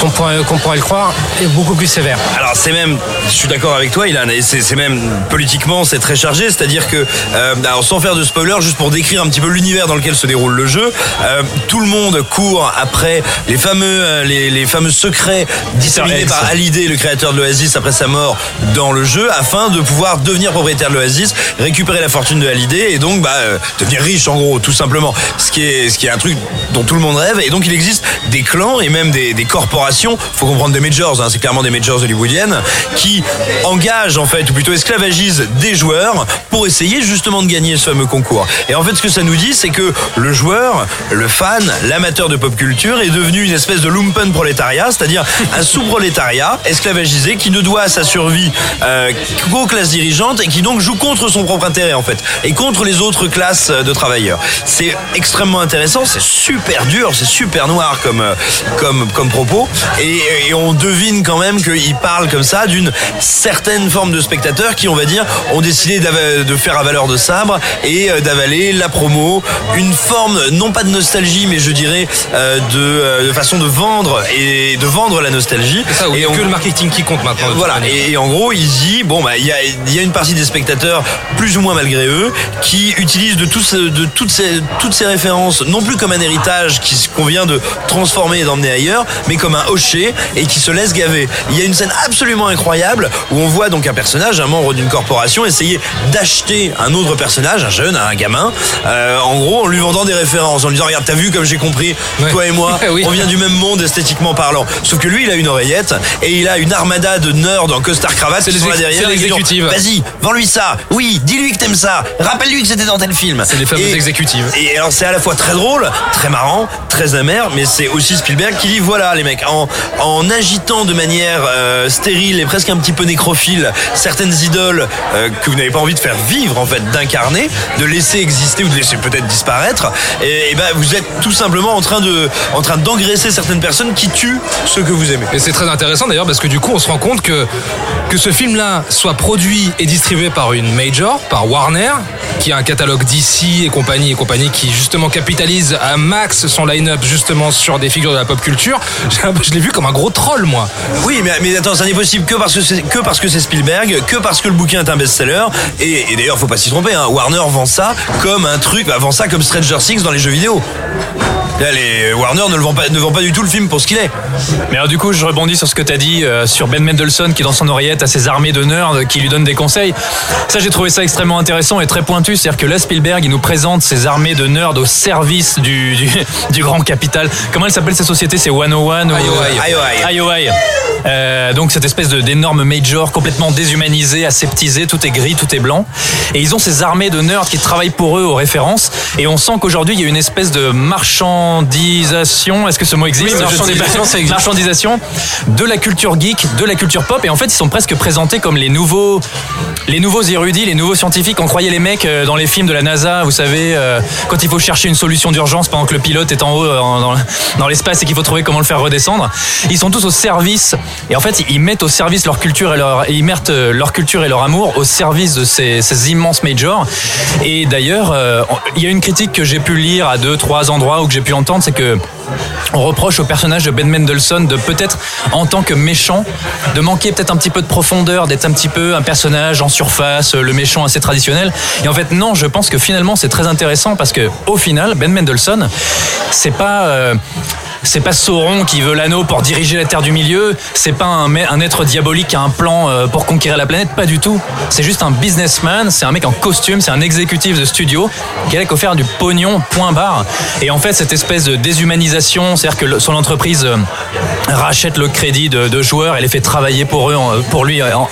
qu'on pourrait, qu'on pourrait le croire, et beaucoup plus sévère. Alors c'est même, je suis d'accord avec toi, Ilan, et c'est c'est même politiquement c'est très chargé, c'est-à-dire que, euh, alors sans faire de spoiler, juste pour décrire un petit peu l'univers dans lequel se déroule le jeu, euh, tout le monde court après les fameux, euh, les, les fameux secrets disséminés par Hallyday, le créateur de l'Oasis après sa mort dans le jeu, afin de pouvoir devenir propriétaire de l'Oasis, récupérer la fortune de Hallyday et donc bah, devenir riche en gros, tout simplement. Ce qui est, ce qui est un truc dont tout le monde rêve, et donc il existe des clans et même des, des corporations corporations, faut comprendre des majors, hein, c'est clairement des majors hollywoodiennes, qui engagent en fait, ou plutôt esclavagisent des joueurs pour essayer justement de gagner ce fameux concours. Et en fait, ce que ça nous dit, c'est que le joueur, le fan, l'amateur de pop culture est devenu une espèce de lumpen prolétariat, c'est-à-dire un sous-prolétariat esclavagisé qui ne doit sa survie euh, qu'aux classes dirigeantes et qui donc joue contre son propre intérêt en fait et contre les autres classes de travailleurs. C'est extrêmement intéressant, c'est super dur, c'est super noir comme euh, comme comme propos et, et on devine quand même qu'il parle comme ça d'une certaine forme de spectateurs qui on va dire ont décidé de faire à valeur de sabre et euh, d'avaler la promo, une forme non pas de nostalgie mais je dirais euh, de, euh, de façon de vendre et de vendre la nostalgie. Ça, où il et on- que le marketing qui compte maintenant. voilà, et, et en gros, il dit bon, bah, il y a, il y a une partie des spectateurs, plus ou moins malgré eux, qui utilisent de, tous, ce- de toutes, ces, toutes ces références, non plus comme un héritage qui qu'on vient de transformer et d'emmener ailleurs, mais comme un hocher et qui se laisse gaver. Il y a une scène absolument incroyable où on voit donc un personnage, un membre d'une corporation, essayer d'acheter un autre personnage, un jeune, un gamin, euh, en gros, en lui vendant des références, en lui disant regarde, t'as vu comme j'ai compris, Ouais. toi et moi, Oui. on vient du même monde esthétiquement parlant. Sauf que lui, il a une oreillette et il a une armada de nerds en costard cravate C'est qui les sont là derrière. Vas-y, vends-lui ça. Oui, dis-lui que t'aimes ça. Rappelle-lui que c'était dans tel film. C'est les fameuses Et- exécutives. Et alors c'est à la fois très drôle, très marrant, très amer, mais c'est aussi Spielberg qui dit voilà les en, agitant de manière euh, stérile et presque un petit peu nécrophile certaines idoles euh, que vous n'avez pas envie de faire vivre en fait, d'incarner, de laisser exister ou de laisser peut-être disparaître, et, ben vous êtes tout simplement en train de, en train d'engraisser certaines personnes qui tuent ceux que vous aimez. Et c'est très intéressant d'ailleurs parce que du coup on se rend compte que, que ce film-là soit produit et distribué par une major, par Warner, qui a un catalogue DC et compagnie et compagnie qui justement capitalise à max son line-up justement sur des figures de la pop culture. Peu- Je l'ai vu comme un gros troll moi. Oui, mais, mais attends, ça n'est possible que parce que c'est que parce que c'est Spielberg, que parce que le bouquin est un best-seller. Et, et d'ailleurs, faut pas s'y tromper. Hein, Warner vend ça comme un truc, bah, vend ça comme Stranger Things dans les jeux vidéo. Là, les Warner ne le vend pas, ne vend pas du tout le film pour ce qu'il est. Mais alors du coup, je rebondis sur ce que tu as dit euh, sur Ben Mendelsohn qui dans son oreillette a ses armées de nerds qui lui donnent des conseils. Ça, j'ai trouvé ça extrêmement intéressant et très pointu. C'est-à-dire que là, Spielberg, il nous présente ses armées de nerds au service du, du, du grand capital. Comment elle s'appelle cette société? C'est 101 Ayoaia. Ayoaia. Ayoaia. Euh, donc cette espèce d'énorme major complètement déshumanisé, aseptisé, tout est gris, tout est blanc. Et ils ont ces armées de nerds qui travaillent pour eux aux références. Et on sent qu'aujourd'hui il y a une espèce de marchandisation. Est-ce que ce mot existe Oui, marchandisation, existe. Marchandisation de la culture geek, de la culture pop. Et en fait ils sont presque présentés comme les nouveaux, les nouveaux érudits, les nouveaux scientifiques. On croyait les mecs euh, dans les films de la NASA, vous savez, euh, quand il faut chercher une solution d'urgence pendant que le pilote est en haut euh, dans l'espace et qu'il faut trouver comment le faire redescendre. Ils sont tous au service et en fait ils mettent au service leur culture et leur ils mettent euh, leur culture et leur amour au service de ces, ces immenses majors. Et d'ailleurs, euh, il y a une critique que j'ai pu lire à deux trois endroits ou que j'ai pu entendre, c'est que on reproche au personnage de Ben Mendelsohn de peut-être, en tant que méchant, de manquer peut-être un petit peu de profondeur, d'être un petit peu un personnage en surface, euh, le méchant assez traditionnel. Et en fait, non, je pense que finalement, c'est très intéressant parce que, au final, Ben Mendelsohn, c'est pas. C'est pas Sauron qui veut l'anneau pour diriger la Terre du Milieu. C'est pas un, être diabolique qui a un plan euh, pour conquérir la planète. Pas du tout. C'est juste un businessman. C'est un mec en costume. C'est un exécutif de studio qui a qu'à faire du pognon. Point barre. Et en fait, cette espèce de déshumanisation, c'est-à-dire que son entreprise euh, rachète le crédit de, joueurs et les fait travailler pour eux, pour lui euh, en-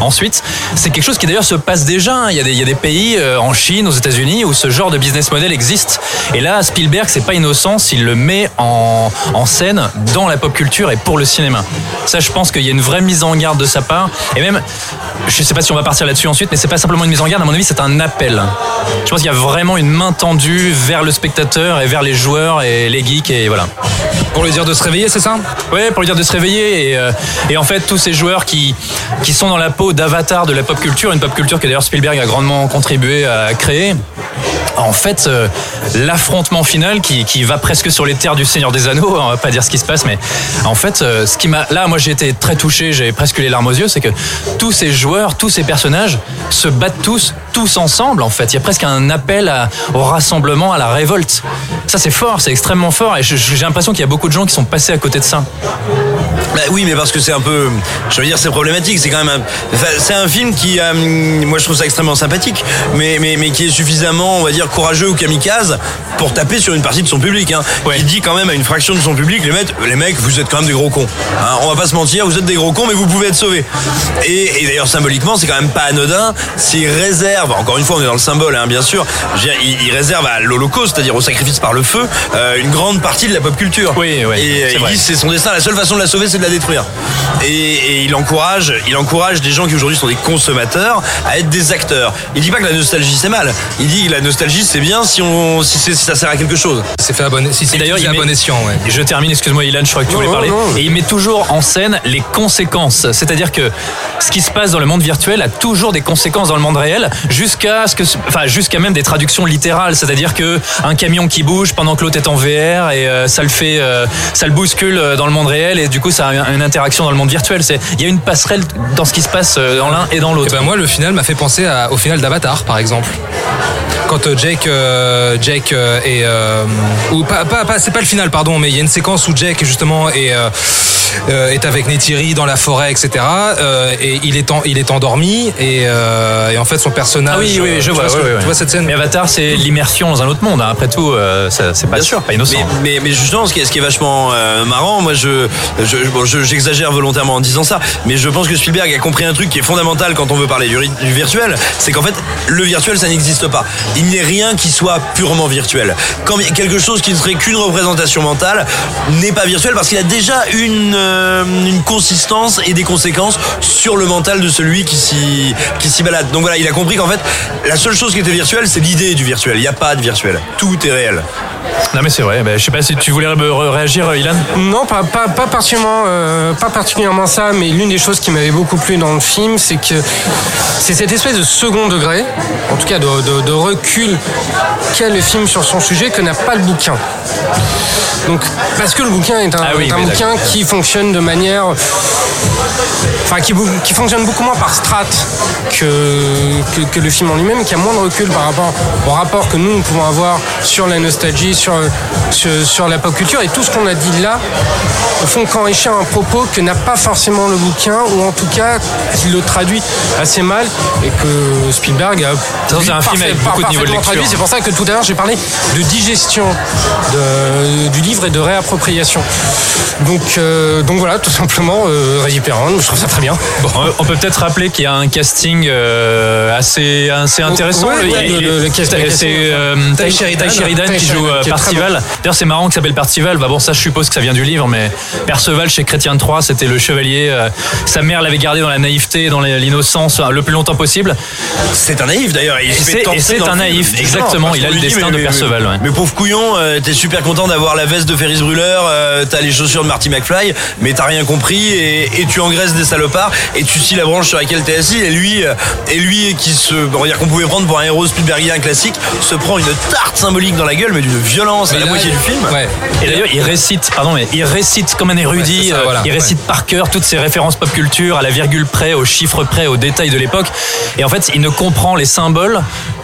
ensuite. C'est quelque chose qui d'ailleurs se passe déjà. hein. Il y a des, il y a des pays en Chine, aux États-Unis, où ce genre de business model existe. Et là, Spielberg, c'est pas innocent s'il le met en, en scène dans la pop culture et pour le cinéma. Ça, je pense qu'il y a une vraie mise en garde de sa part. Et même, je sais pas si on va partir là-dessus ensuite, mais c'est pas simplement une mise en garde. À mon avis, c'est un appel. Je pense qu'il y a vraiment une main tendue vers le spectateur et vers les joueurs et les geeks et voilà. Pour lui dire de se réveiller, c'est ça? Ouais, pour lui dire de se réveiller. Et, euh, et en fait, tous ces joueurs qui, qui sont dans la peau d'avatar de la pop culture, une pop culture que d'ailleurs Spielberg a grandement contribué à créer. En fait, euh, l'affrontement final qui, qui va presque sur les terres du Seigneur des Anneaux, on va pas dire ce qui se passe, mais en fait, euh, ce qui m'a, là, moi, j'ai été très touché, j'ai presque les larmes aux yeux, c'est que tous ces joueurs, tous ces personnages se battent tous, tous ensemble. En fait, il y a presque un appel à- au rassemblement, à la révolte. Ça, c'est fort, c'est extrêmement fort, et j'ai l'impression qu'il y a beaucoup de gens qui sont passés à côté de ça. Bah oui, mais parce que c'est un peu, je veux dire, c'est problématique. C'est quand même, un, c'est un film qui, euh, moi, je trouve ça extrêmement sympathique, mais, mais, mais qui est suffisamment, on va dire, courageux ou kamikaze pour taper sur une partie de son public. Hein. Ouais. Il dit quand même à une fraction de son public, les mecs, les mecs, vous êtes quand même des gros cons. Hein, on va pas se mentir, vous êtes des gros cons, mais vous pouvez être sauvés. Et, et d'ailleurs, symboliquement, c'est quand même pas anodin s'il réserve, encore une fois, on est dans le symbole, hein, bien sûr, dire, il, il réserve à l'Holocauste, c'est-à-dire au sacrifice par le feu, euh, une grande partie de la pop culture. Oui, oui, Et euh, il dit c'est son destin, la seule façon de la sauver, c'est de la détruire. Et, et il encourage, il encourage des gens qui aujourd'hui sont des consommateurs à être des acteurs. Il dit pas que la nostalgie c'est mal. Il dit que la nostalgie c'est bien si on, si, ça sert à quelque chose. C'est fait à bon, si d'ailleurs, il à met- bon escient, ouais. Je termine, excuse-moi Ilan, je crois que tu Non, voulais non, parler. non. Et il met toujours en scène les conséquences. C'est-à-dire que ce qui se passe dans le monde virtuel a toujours des conséquences dans le monde réel, jusqu'à ce que, enfin, jusqu'à même des traductions littérales. C'est-à-dire que un camion qui bouge pendant que l'autre est en VR et euh, ça le fait, euh, ça le bouscule euh, dans le monde réel et du coup ça a une interaction dans le monde virtuel. C'est, il y a une passerelle dans ce qui se passe dans l'un et dans Et l'autre. ben moi, le final m'a fait penser à- au final d'Avatar, par exemple. Quand Jake, euh, Jake euh, est, euh, ou pas, pas, pas- c'est pas le final, pardon, mais il y a une séquence où Jake justement est, euh, est avec Neytiri dans la forêt, etc. euh, et il est, en, il est endormi et, euh, et en fait son personnage. Ah oui, oui, je tu vois, que- tu vois cette scène Mais Avatar, c'est l'immersion dans un autre monde. hein. Après tout, euh, c'est pas, Bien sûr. pas innocent. Mais, mais, mais justement, ce qui est, ce qui est vachement euh, marrant, moi, je, je, bon, je- j'exagère volontairement en disant ça, mais je pense que Spielberg a compris un truc qui est fondamental quand on veut parler du, virtuel, c'est qu'en fait, le virtuel, ça n'existe pas. Il n'est rien qui soit purement virtuel. Quand quelque chose qui ne serait qu'une représentation mentale n'est pas virtuel parce qu'il a déjà une, une consistance et des conséquences sur le mental de celui qui s'y, qui s'y balade. Donc voilà, il a compris qu'en fait, la seule chose qui était virtuelle, c'est l'idée du virtuel. Il n'y a pas de virtuel. Tout est réel. Non mais c'est vrai. Ben, je sais pas si tu voulais réagir, euh, Ilan. Non, pas, pas, pas, particulièrement, euh, pas particulièrement ça, mais l'une des choses qui m'avait beaucoup plu dans le film, c'est que c'est cette espèce de second degré, en tout cas de, de- de recul qu'a le film sur son sujet que n'a pas le bouquin. Donc, parce que le bouquin est un, Ah oui, est un bouquin qui fonctionne de manière. Enfin, qui, fonctionne beaucoup moins par strates que, que, que le film en lui-même, qui a moins de recul par rapport au rapport que nous, nous pouvons avoir sur la nostalgie, sur, sur, sur la pop culture. Et tout ce qu'on a dit là, au fond, qu'enrichir un propos que n'a pas forcément le bouquin, ou en tout cas, qui le traduit assez mal, et que Spielberg a. c'est un film avec beaucoup de niveau de lecture. traduit. C'est pour ça que tout à l'heure, j'ai parlé de digestion de- du livre et de réappropriation. Donc, euh, donc voilà, tout simplement, euh, Ready Player One, je trouve ça très bien. On- On peut peut-être rappeler qu'il y a un casting euh, assez, assez intéressant. Ouais, ouais, Il- le- le- le cast- le c'est casting, euh, Ty Ty Sheridan. Qui joue euh, qui Percival. D'ailleurs, c'est marrant qu'il s'appelle Percival. Bah bon, ça, je suppose que ça vient du livre, mais Perceval chez Chrétien 3, c'était le chevalier. euh, sa mère l'avait gardé dans la naïveté, dans l'innocence euh, le plus longtemps possible. C'est un naïf d'ailleurs. C'est- c'est un naïf, exactement, il a le destin mais- de Perceval, Mais, ouais. mais pauvre couillon, euh, t'es super content d'avoir la veste de Ferris Bueller, euh, t'as les chaussures de Marty McFly, mais t'as rien compris et, et tu engraisses des salopards et tu scies la branche sur laquelle t'es assis et lui, euh, et lui qui se, on va dire qu'on pouvait prendre pour un héros Spielbergien classique, se prend une tarte symbolique dans la gueule, mais d'une violence à Mais la là, moitié du film. Ouais. Et d'ailleurs, il récite, pardon, mais il récite comme un Ouais, érudit. ça, euh, voilà, il ouais. récite par cœur toutes ces références pop culture, à la virgule près, au chiffre près, aux détails de l'époque. Et en fait, il ne comprend les symboles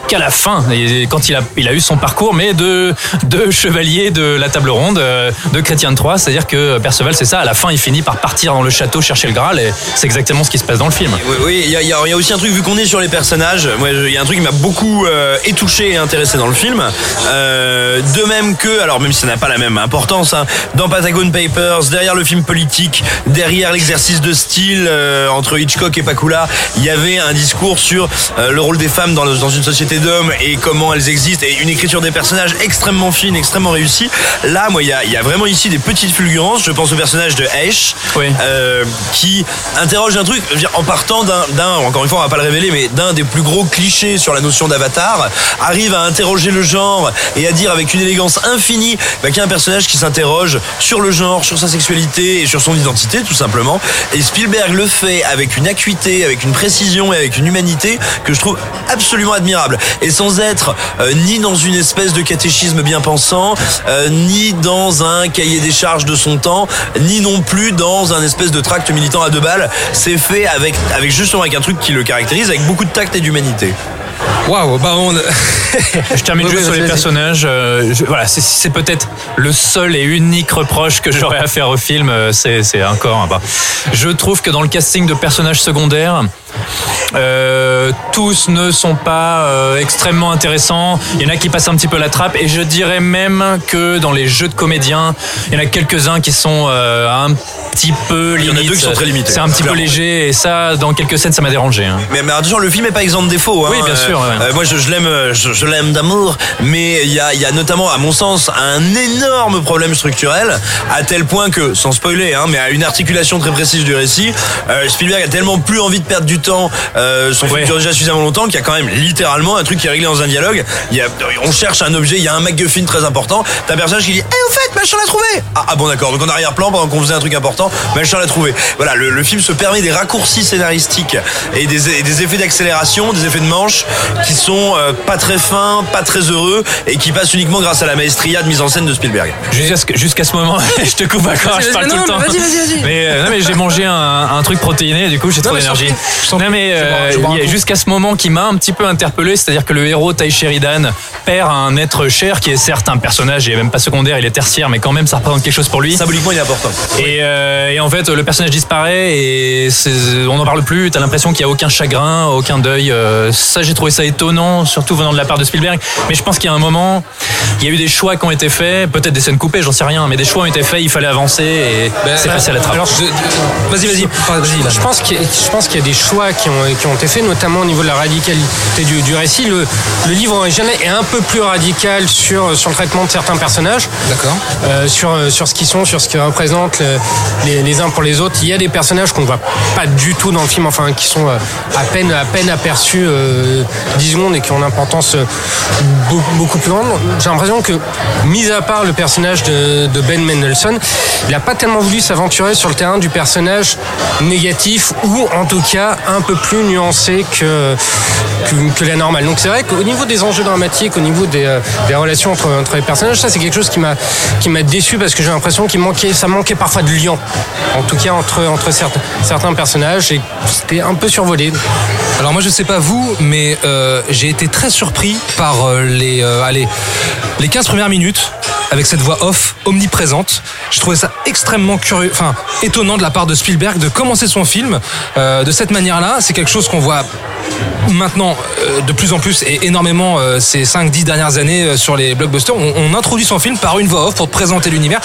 qu'à la fin, et quand il a, il a eu son parcours, mais de, de chevalier de la table ronde, euh, de chrétien de Troyes. C'est-à-dire que Perceval, c'est ça, à la fin, il finit par partir dans le château chercher le Graal, et c'est exactement ce qui se passe dans le film. Oui, il y, a- aussi un truc, vu qu'on est sur les personnages, il y a un truc qui m'a beaucoup euh, étouché et intéressé dans le film. Euh, de même que, alors même si ça n'a pas la même importance, hein, dans Patagon Papers, derrière le film politique, derrière l'exercice de style euh, entre Hitchcock et Pakula, il y avait un discours sur le rôle des femmes dans, une société d'hommes et comment elles existent, et une écriture des personnages extrêmement fine, extrêmement réussie. Là, moi, il y y a vraiment ici des petites fulgurances. Je pense au personnage de Ash, Oui. euh, qui interroge un truc. Dire, en partant d'un, d'un, encore une fois on va pas le révéler mais d'un des plus gros clichés sur la notion d'avatar arrive à interroger le genre et à dire avec une élégance infinie bah, qu'il y a un personnage qui s'interroge sur le genre sur sa sexualité et sur son identité tout simplement. Et Spielberg le fait avec une acuité avec une précision et avec une humanité que je trouve absolument admirable. Et sans être euh, ni dans une espèce de catéchisme bien pensant euh, ni dans un cahier des charges de son temps ni non plus dans un espèce de tract militant à deux balles. C'est fait avec, avec justement avec un truc qui le caractérise, avec beaucoup de tact et d'humanité. Waouh, bah on. Je termine juste ouais, sur les personnages. euh, je- voilà, c'est- peut-être le seul et unique reproche que j'aurais à faire au film. euh, C'est encore. bah, je trouve que dans le casting de personnages secondaires, euh, tous ne sont pas euh, extrêmement intéressants. Il y en a qui passent un petit peu la trappe, et je dirais même que dans les jeux de comédiens, il y en a quelques-uns qui sont euh, un petit peu Il y en a deux qui sont très limités, C'est un petit peu léger, et ça, dans quelques scènes, ça m'a dérangé. hein. Mais, mais attention, le film est pas exempt de défauts. hein. Oui, bien sûr, ouais. Moi, je, je l'aime, je, je l'aime d'amour, mais il y a, y a notamment, à mon sens, un énorme problème structurel, à tel point que, sans spoiler, hein, mais à une articulation très précise du récit, Spielberg a tellement plus envie de perdre du temps. Euh, son film Ouais. dure déjà suffisamment longtemps qu'il y a quand même littéralement un truc qui est réglé dans un dialogue. Il y a, on cherche un objet, il y a un MacGuffin très important. T'as un personnage qui dit, eh, au fait, machin l'a trouvé. Ah, ah bon, d'accord. Donc en arrière-plan, pendant qu'on faisait un truc important, machin l'a trouvé. Voilà, le, le film se permet des raccourcis scénaristiques et des, et des effets d'accélération, des effets de manche qui sont euh, pas très fins, pas très heureux et qui passent uniquement grâce à la maestria de mise en scène de Spielberg. Jusqu'à jusqu'à ce moment, je te coupe encore, je parle vas-y, tout le non, temps. mais vas-y, vas-y, vas-y. Mais, euh, non, mais j'ai mangé un, un truc protéiné, du coup j'ai trop d'énergie. Non mais euh, il y jusqu'à ce moment qui m'a un petit peu interpellé, c'est-à-dire que le héros Ty Sheridan perd un être cher qui est certes un personnage, et même pas secondaire, il est tertiaire, mais quand même ça représente quelque chose pour lui. Symboliquement, il est important. Et, euh, et en fait, le personnage disparaît et c'est- on n'en parle plus. T'as l'impression qu'il n'y a aucun chagrin, aucun deuil. Euh, ça, j'ai trouvé ça étonnant, surtout venant de la part de Spielberg. Mais je pense qu'il y a un moment, il y a eu des choix qui ont été faits, peut-être des scènes coupées, j'en sais rien, mais des choix ont été faits, il fallait avancer et Ben, c'est passé à la trappe. Alors, vas-y, vas-y. Je pense qu'il y, a- je pense qu'il y a des choix qui ont, qui ont été faits, notamment au niveau de la radicalité du, du récit. Le, le livre original est un peu plus radical sur, sur le traitement de certains personnages. D'accord. Euh, sur, euh, sur ce qu'ils sont, sur ce qu'ils représentent le- les, les uns pour les autres. Il y a des personnages qu'on voit pas du tout dans le film, enfin qui sont euh, à peine à peine aperçus euh, 10 secondes et qui ont une importance beaucoup, beaucoup plus grande. J'ai l'impression que, mis à part le personnage de, de Ben Mendelsohn, il n'a pas tellement voulu s'aventurer sur le terrain du personnage négatif ou en tout cas un peu plus nuancé que, que, la normale. Donc c'est vrai qu'au niveau des enjeux dramatiques, au niveau des, euh, des relations entre, entre les personnages, ça c'est quelque chose qui m'a déçu parce que j'ai l'impression qu'il manquait, ça manquait parfois de lien, en tout cas entre entre certains certains personnages et c'était un peu survolé. Alors moi je sais pas vous, mais euh, j'ai été très surpris par euh, les, allez, les 15 premières minutes avec cette voix off omniprésente. Je trouvais ça extrêmement curieux, enfin étonnant de la part de Spielberg de commencer son film euh, de cette manière-là. C'est quelque chose qu'on voit maintenant euh, de plus en plus et énormément euh, ces 5-10 dernières années euh, sur les blockbusters. On, on introduit son film par une voix off pour te présenter l'univers.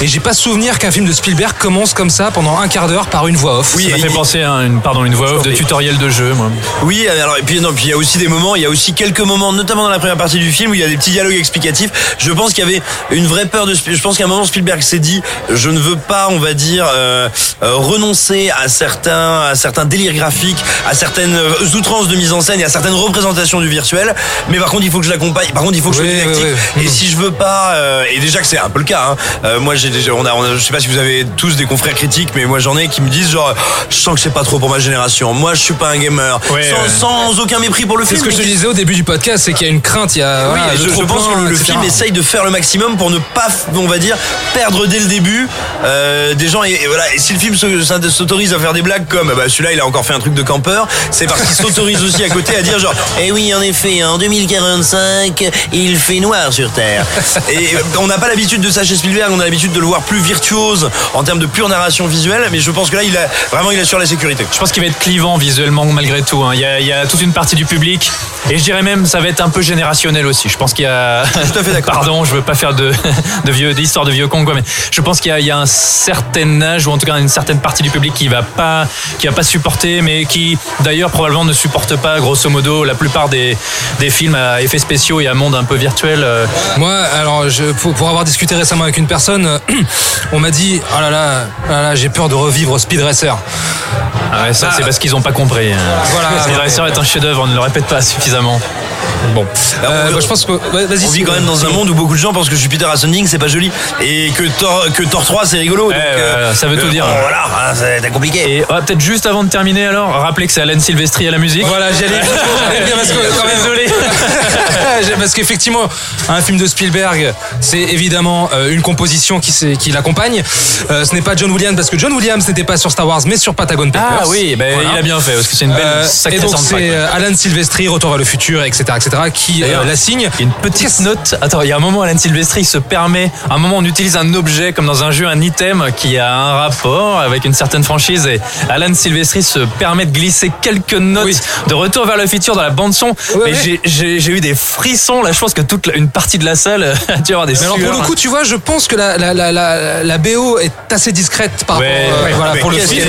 Et j'ai pas souvenir qu'un film de Spielberg commence comme ça pendant un quart d'heure par une voix off. Oui, Ça m'a fait penser à une, pardon, une voix off de tutoriel de jeu, moi. Oui, alors et puis non, puis il y a aussi des moments, il y a aussi quelques moments, notamment dans la première partie du film où il y a des petits dialogues explicatifs. Je pense qu'il y avait une vraie peur de. Sp- Je pense qu'à un moment Spielberg s'est dit, je ne veux pas, on va dire, euh, euh, renoncer à certains, à certains délires graphiques, à certaines euh, outrances de mise en scène et à certaines représentations du virtuel. Mais par contre, il faut que je l'accompagne. Par contre, il faut que je Oui, sois didactique. oui. Et si je veux pas, euh, et déjà que c'est un peu le cas. Hein, euh, moi, j'ai déjà, on a, on a- je sais pas si vous avez tous des confrères critiques, mais moi j'en ai qui me disent genre, je sens que c'est pas trop pour ma génération. Moi, je suis pas un gamer. Ouais, sans, sans aucun mépris pour le C'est film. ce que je te disais au début du podcast, c'est qu'il y a une crainte, il y a. voilà, je, pense que le, film essaye de faire le maximum pour ne pas, on va dire, perdre dès le début euh, des gens. Et, et voilà. Et si le film s'autorise à faire des blagues comme, bah, celui-là, il a encore fait un truc de campeur, c'est parce qu'il s'autorise aussi à côté à dire genre, eh oui, en effet, en 2045, il fait noir sur Terre. Et on n'a pas l'habitude de ça chez Spielberg, on a l'habitude de le voir plus virtuose en termes de pure narration visuelle, mais je pense que là, il a vraiment, il assure la sécurité. Je pense qu'il va être clivant visuellement malgré tout. hein. Il, y a, il y a toute une partie du public et je dirais même ça va être un peu générationnel aussi. Je pense qu'il y a. Tout à fait d'accord. Pardon, je veux pas faire de, de vieux d'histoire de vieux con quoi, mais je pense qu'il y, a- il y a un certain âge ou en tout cas une certaine partie du public qui va pas qui va pas supporter, mais qui d'ailleurs probablement ne supporte pas grosso modo la plupart des, des films à effets spéciaux et à monde un peu virtuel. euh, Moi, alors, je, pour, pour avoir discuté récemment avec une personne, on m'a dit Oh là là, oh là là, j'ai peur de revivre Speed Racer. Ah ouais, ça Bah, c'est parce qu'ils ont pas compris. hein. voilà. Speed Racer est un chef-d'œuvre, on ne le répète pas suffisamment. Bon, Euh, on- bah, je pense que ouais, vas-y. On vit quand même dans un monde où beaucoup de gens pensent que Jupiter Ascending c'est pas joli et que Thor, que Thor 3 c'est rigolo. Donc, ouais, ça veut tout dire. bon, voilà, hein, c'est compliqué. Et ouais, peut-être juste avant de terminer alors, rappeler que c'est Alan Silvestri à la musique. Voilà, j'allais j'allais dire parce que quand même- Désolé. parce qu'effectivement, un film de Spielberg, c'est évidemment euh, une composition qui, s'est- qui l'accompagne. Euh, ce n'est pas John Williams parce que John Williams n'était pas sur Star Wars mais sur Patagon Papers. Ah oui, ben, Voilà. il a bien fait parce que c'est une belle Euh, sacrée et donc soundtrack, c'est ouais. euh, Alan Silvestri, Retour vers le futur, etc., etc., qui euh, D'ailleurs, la signe. Il y a une petite note. Attends, il y a un moment, Alan Silvestri il se permet. À un moment, on utilise un objet comme dans un jeu, un item qui a un rapport avec une certaine franchise. Et Alan Silvestri se permet de glisser quelques notes Oui. de retour vers le futur dans la bande son. Mais j'ai- eu des frissons. Là, je pense que toute la- une partie de la salle a dû avoir des Mais alors pour le coup, tu vois, je pense que la, la, la, la, la BO est assez discrète par Ouais, rapport, euh, ouais. voilà, Mais pour le film.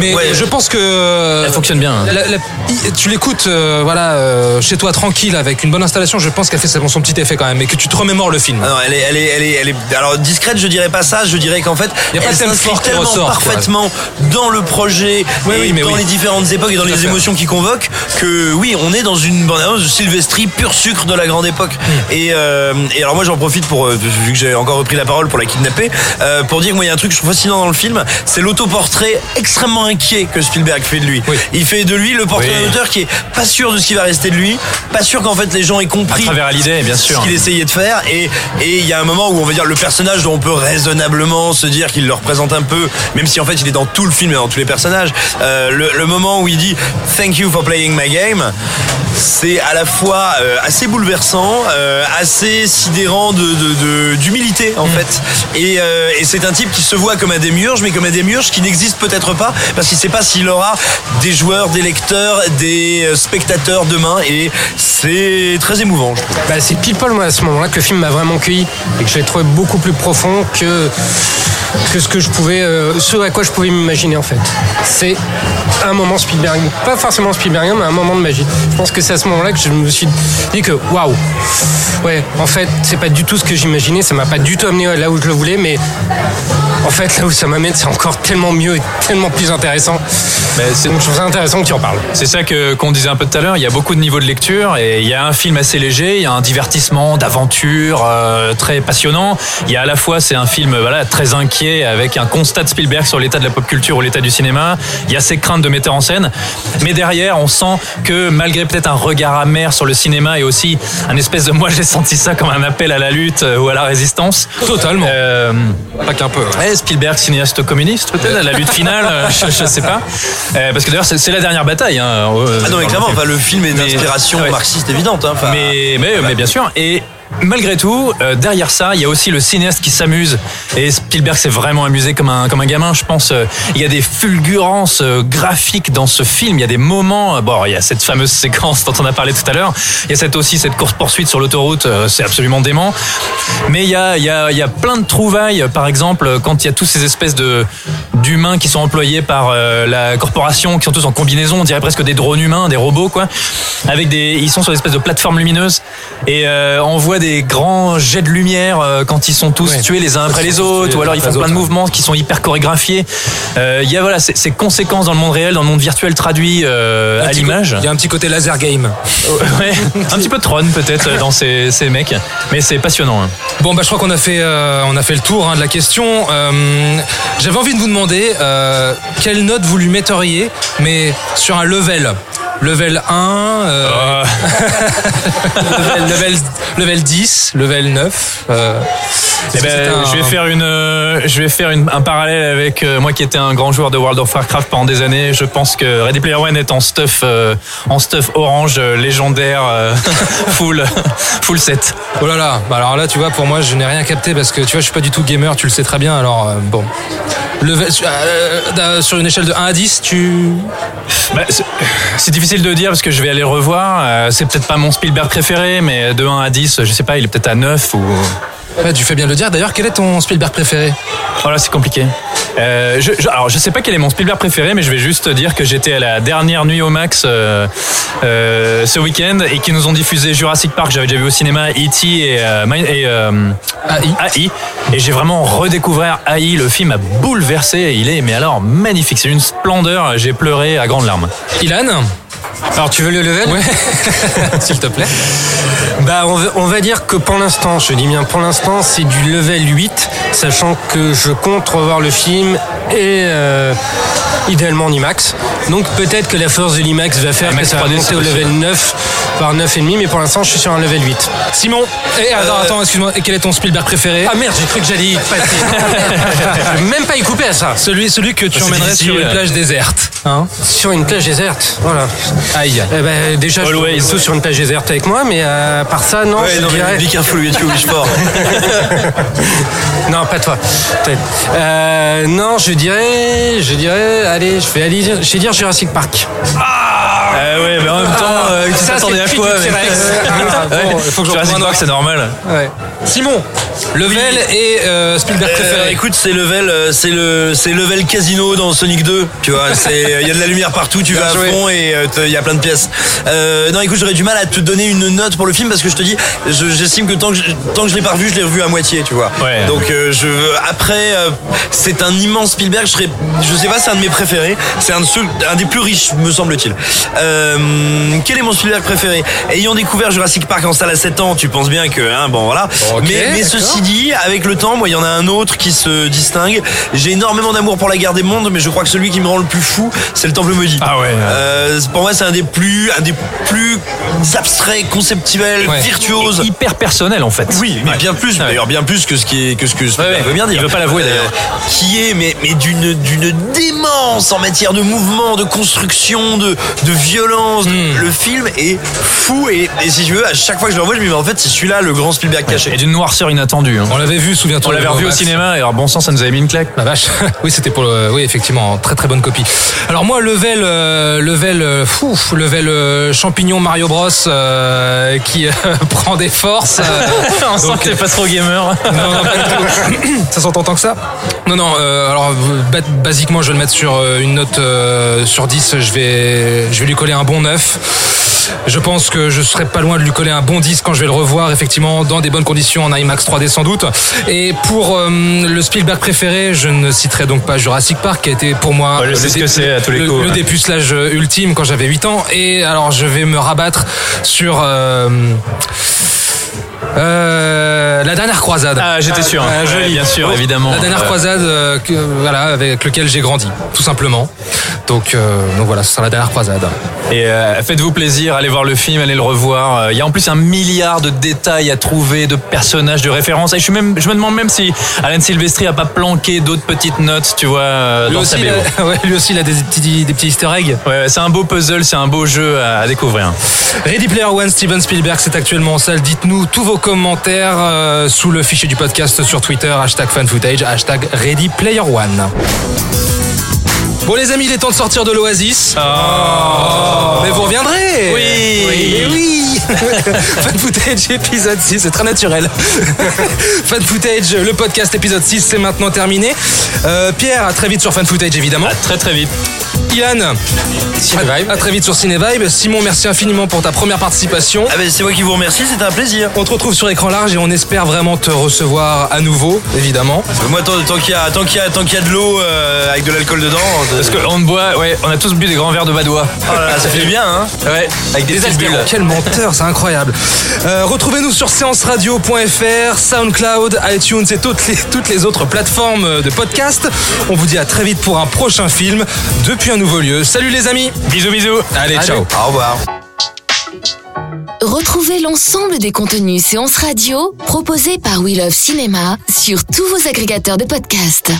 Mais Ouais. je pense que Elle fonctionne bien. hein. La- la- i- tu l'écoutes, euh, voilà, euh, chez toi tranquille avec une bonne installation. Je pense qu'elle fait son son petit effet quand même, et que tu te remémores le film. Ah non, elle est, elle est, elle est, elle est. Alors discrète, je dirais pas ça. Je dirais qu'en fait, Y a pas elle s'inscrit tellement ressort, quoi. parfaitement dans le projet Oui, et oui, mais dans oui. les différentes époques et dans les émotions qui convoquent que oui, on est dans une bande annonce de Sylvestri pur sucre de la grande époque. Hmm. Et, euh, et alors moi j'en profite pour euh, vu que j'ai encore repris la parole pour la kidnapper euh, pour dire que moi il y a un truc que je trouve fascinant dans le film, c'est l'autoportrait extrêmement inquiet que Spielberg fait de lui. Oui. Il fait de lui le portrait d'un auteur qui est pas sûr de ce qui va rester de lui, pas sûr qu'en fait les gens aient À compris travers l'idée, bien sûr. ce qu'il essayait de faire et et il y a un moment où on va dire le personnage dont on peut raisonnablement se dire qu'il le représente un peu même si en fait il est dans tout le film et dans tous les personnages euh, le, le moment où il dit thank you for playing my game c'est à la fois euh, assez bouleversant euh, assez sidérant de de- de- d'humilité en fait. Et, et c'est un type qui se voit comme un démiurge mais comme un démiurge qui n'existe peut-être pas parce qu'il sait pas s'il aura des joueurs des lecteurs des spectateurs demain. Et c'est très émouvant je trouve. Bah, c'est pile poil moi à ce moment-là que le film m'a vraiment cueilli et que je l'ai trouvé beaucoup plus profond que que ce que je pouvais, euh, ce à quoi je pouvais m'imaginer en fait. C'est un moment Spielberg, pas forcément Spielbergien, mais un moment de magie. Je pense que c'est à ce moment-là que je me suis dit que waouh, ouais, en fait, c'est pas du tout ce que j'imaginais, ça m'a pas du tout amené là où je le voulais, mais en fait, là où ça m'amène, c'est encore tellement mieux et tellement plus intéressant. Mais c'est- Donc je trouve ça intéressant que tu en parles. C'est ça que qu'on disait un peu tout à l'heure. Il y a beaucoup de niveaux de lecture et il y a un film assez léger, il y a un divertissement, d'aventure euh, très passionnant. Il y a à la fois c'est un film voilà très inquiet avec un constat de Spielberg sur l'état de la pop culture ou l'état du cinéma. Il y a ses craintes de metteur en scène, mais derrière on sent que malgré peut-être un regard amer sur le cinéma et aussi un espèce de moi j'ai senti ça comme un appel à la lutte euh, ou à la résistance. Totalement. Euh, Pas qu'un peu. ouais. Ouais, Spielberg, cinéaste communiste, peut-être, à la lutte finale, euh, je, je sais pas. Euh, parce que d'ailleurs, c'est la dernière bataille. Hein, Ah non, mais clairement, le enfin, le film est d'inspiration ouais. marxiste évidente. Hein, mais, mais bien sûr. Et malgré tout, euh, derrière ça, il y a aussi le cinéaste qui s'amuse. Et Spielberg s'est vraiment amusé comme un, comme un gamin, je pense. Euh, Il y a des fulgurances euh, graphiques dans ce film. Il y a des moments. Bon, il y a cette fameuse séquence dont on a parlé tout à l'heure. Il y a cette, aussi cette course-poursuite sur l'autoroute. C'est absolument dément. Mais il y a, il y, a, il y a plein de trouvailles. Par exemple, quand il y a tous ces espèces de d'humains qui sont employés par la corporation, qui sont tous en combinaison, on dirait presque des drones humains, des robots, quoi. Avec des, ils sont sur des espèces de plateformes lumineuses et on voit des grands jets de lumière euh, quand ils sont tous Ouais. tués les uns après les autres, ou alors ils font plein de mouvements qui sont hyper chorégraphiés. Euh, Il y a voilà ces, ces conséquences dans le monde réel, dans le monde virtuel traduit euh, à l'image. Il y a un petit côté laser game. Ouais, un petit peu de Tron peut-être dans ces, ces mecs, mais c'est passionnant. hein. Bon, bah, je crois qu'on a fait, euh, on a fait le tour hein, de la question. Euh, J'avais envie de vous demander euh, quelle note vous lui metteriez, mais sur un level? Level 1, euh, Euh, level, level, level 10, level 9. Eh ben, un- je vais faire une, euh, je vais faire une- un parallèle avec euh, moi qui étais un grand joueur de World of Warcraft pendant des années. Je pense que Ready Player One est en stuff, euh, en stuff orange euh, légendaire, euh, full, full set. Oh là là, bah alors là, tu vois, pour moi, je n'ai rien capté parce que tu vois, je suis pas du tout gamer, tu le sais très bien. Alors, euh, bon. Euh, euh, sur une échelle de 1 à 10, tu. Bah, c'est- c'est difficile de dire parce que je vais aller revoir. Euh, c'est peut-être pas mon Spielberg préféré, mais de 1 à 10, je sais pas, il est peut-être à 9 ou. Ouais, tu fais bien de le dire. D'ailleurs, quel est ton Spielberg préféré? Voilà, c'est compliqué. Euh, je, je- alors, je sais pas quel est mon Spielberg préféré, mais je vais juste dire que j'étais à la dernière nuit au Max euh, euh, ce week-end et qu'ils nous ont diffusé Jurassic Park. J'avais déjà vu au cinéma E.T. et, et AI. AI. Et j'ai vraiment redécouvert AI. Le film a bouleversé. Il est, mais alors, magnifique. C'est une splendeur. J'ai pleuré à grandes larmes. Ilan? Alors tu veux le level Ouais, s'il te plaît. Bah on va, on va dire que pour l'instant, je dis bien pour l'instant, c'est du level 8, sachant que je compte revoir le film et euh, idéalement en IMAX. Donc peut-être que la force de l'IMAX va faire IMAX que ça va 3D, monter au level possible. 9 par 9,5, mais pour l'instant je suis sur un level 8. Simon, et attends, attends, excuse-moi, et quel est ton Spielberg préféré Ah merde, j'ai cru que j'allais y passer. je vais même pas y couper à ça. Celui, celui que tu c'est emmènerais sur une plage déserte. Hein Sur une plage déserte, voilà. Aïe. Eh ben, déjà, je Always. suis plutôt sur une plage déserte avec moi, mais euh, à part ça, non, Ouais, je non, dirais... mais careful with you, sport. Non, pas toi. Euh, non, je dirais, je dirais, allez, je vais aller, dire- je vais dire Jurassic Park. Ah ouais, mais en même temps, euh, tu Ça, t'attendais c'est à quoi mec. Ah, Ouais, il faut que j'en Jurassic Park, c'est normal. Ouais. Simon, Level et euh, Spielberg Euh, préféré. écoute, c'est level, euh, c'est le, c'est level casino dans Sonic 2. Tu vois, c'est, il y a de la lumière partout, tu vas à fond et euh, il y a plein de pièces. Euh, non, écoute, j'aurais du mal à te donner une note pour le film parce que je te dis, je- j'estime que tant que je, tant que je l'ai pas revu, je l'ai revu à moitié, tu vois. Ouais. Donc euh, je, après, euh, c'est un immense Spielberg. Je serais, je sais pas, c'est un de mes préférés. C'est un de ceux, un des plus riches, me semble-t-il. Euh, quel est mon Spielberg préféré Ayant découvert Jurassic Park en salle à 7 ans, tu penses bien que, hein, bon voilà. Mais ceci dit, avec le temps, moi, il y en a un autre qui se distingue. J'ai énormément d'amour pour la guerre des mondes, mais je crois que celui qui me rend le plus fou, c'est le Temple maudit. Ah ouais. Euh, pour moi, c'est un des plus, un des plus abstraits, conceptuels, Ouais. virtuoses. Hyper personnel en fait. Oui, mais Ouais. bien plus, Ouais. d'ailleurs, bien plus que ce qui est, que ce que ouais. veut bien dire. Il veut pas l'avouer, d'ailleurs. qui est, mais, mais d'une, d'une démence en matière de mouvement, de construction, de, de violence. Hmm. Le film est fou et, et si tu veux, à chaque fois que je le revois, je me dis, mais en fait, c'est celui-là le grand Spielberg caché. Et d'une noirceur inattendue. hein. On l'avait vu, souviens-toi. On l'avait revu au cinéma et alors bon sang, ça nous avait mis une claque. La vache. Oui, c'était pour le. Oui, effectivement, très très bonne copie. Alors moi, level, euh, level, euh, fou, level euh, champignon Mario Bros euh, qui euh, prend des forces. euh, On sent que t'es pas trop gamer. non, non, pas du tout. ça s'entend tant que ça? Non, non. euh, alors, ba- basiquement, je vais le mettre sur euh, une note euh, sur 10. Je vais, je vais lui coller un bon 9. Je pense que je serai pas loin de lui coller un bon 10 quand je vais le revoir, effectivement, dans des bonnes conditions en IMAX 3D sans doute. Et pour euh, le Spielberg préféré, je ne citerai donc pas Jurassic Park, qui a été pour moi Ouais, le dé- que coups, dépucelage ultime quand j'avais 8 ans. Et alors, je vais me rabattre sur. euh, euh, la dernière croisade. Ah, j'étais sûr. Ah, Ouais, joli. bien sûr, évidemment. La dernière croisade, euh, que, voilà, avec lequel j'ai grandi, tout simplement. Donc, euh, donc voilà, ce sera la dernière croisade. Et euh, faites-vous plaisir, allez voir le film, allez le revoir. Euh, Il y a en plus un milliard de détails à trouver, de personnages, de références. Et je, suis même, je me demande même si Alan Silvestri a pas planqué d'autres petites notes, tu vois, Lui dans aussi, sa il BO. ouais, lui aussi, il a des petits, des petits easter eggs. Ouais, c'est un beau puzzle, c'est un beau jeu à, à découvrir. Ready Player One, Steven Spielberg, c'est actuellement en salle. Dites-nous tous vos commentaires euh, sous le fichier du podcast sur Twitter, hashtag fanfootage, hashtag Ready Player One. Bon les amis, il est temps de sortir de l'oasis. Mais vous reviendrez Oui. oui, oui. Fan Footage épisode 6, c'est très naturel. Fan Footage, le podcast épisode 6, c'est maintenant terminé. Euh, Pierre, à très vite sur Fan Footage évidemment. À très très vite. Ilan, à, à très vite sur Cinevibe. Simon, merci infiniment pour ta première participation. Ah ben, c'est moi qui vous remercie, c'était un plaisir. On te retrouve sur écran large et on espère vraiment te recevoir à nouveau, évidemment. Moi, tant, tant qu'il y a, tant qu'il y a, tant qu'il y a de l'eau euh, avec de l'alcool dedans, Parce qu'on boit, ouais, on a tous bu des grands verres de badois. oh là là, ça fait du bien, hein. Ouais, avec des, Des petites bulles. altéros. Quel menteur, c'est incroyable. Euh, Retrouvez-nous sur séanceradio.fr, SoundCloud, iTunes et toutes les, toutes les autres plateformes de podcast. On vous dit à très vite pour un prochain film depuis un nouveau lieu. Salut les amis. Bisous, bisous. Allez, Allez. ciao. Au revoir. Retrouvez l'ensemble des contenus séances radio proposés par We Love Cinéma sur tous vos agrégateurs de podcasts.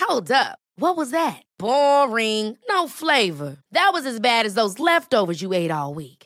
Hold up. What was that? Boring. No flavor. That was as bad as those leftovers you ate all week.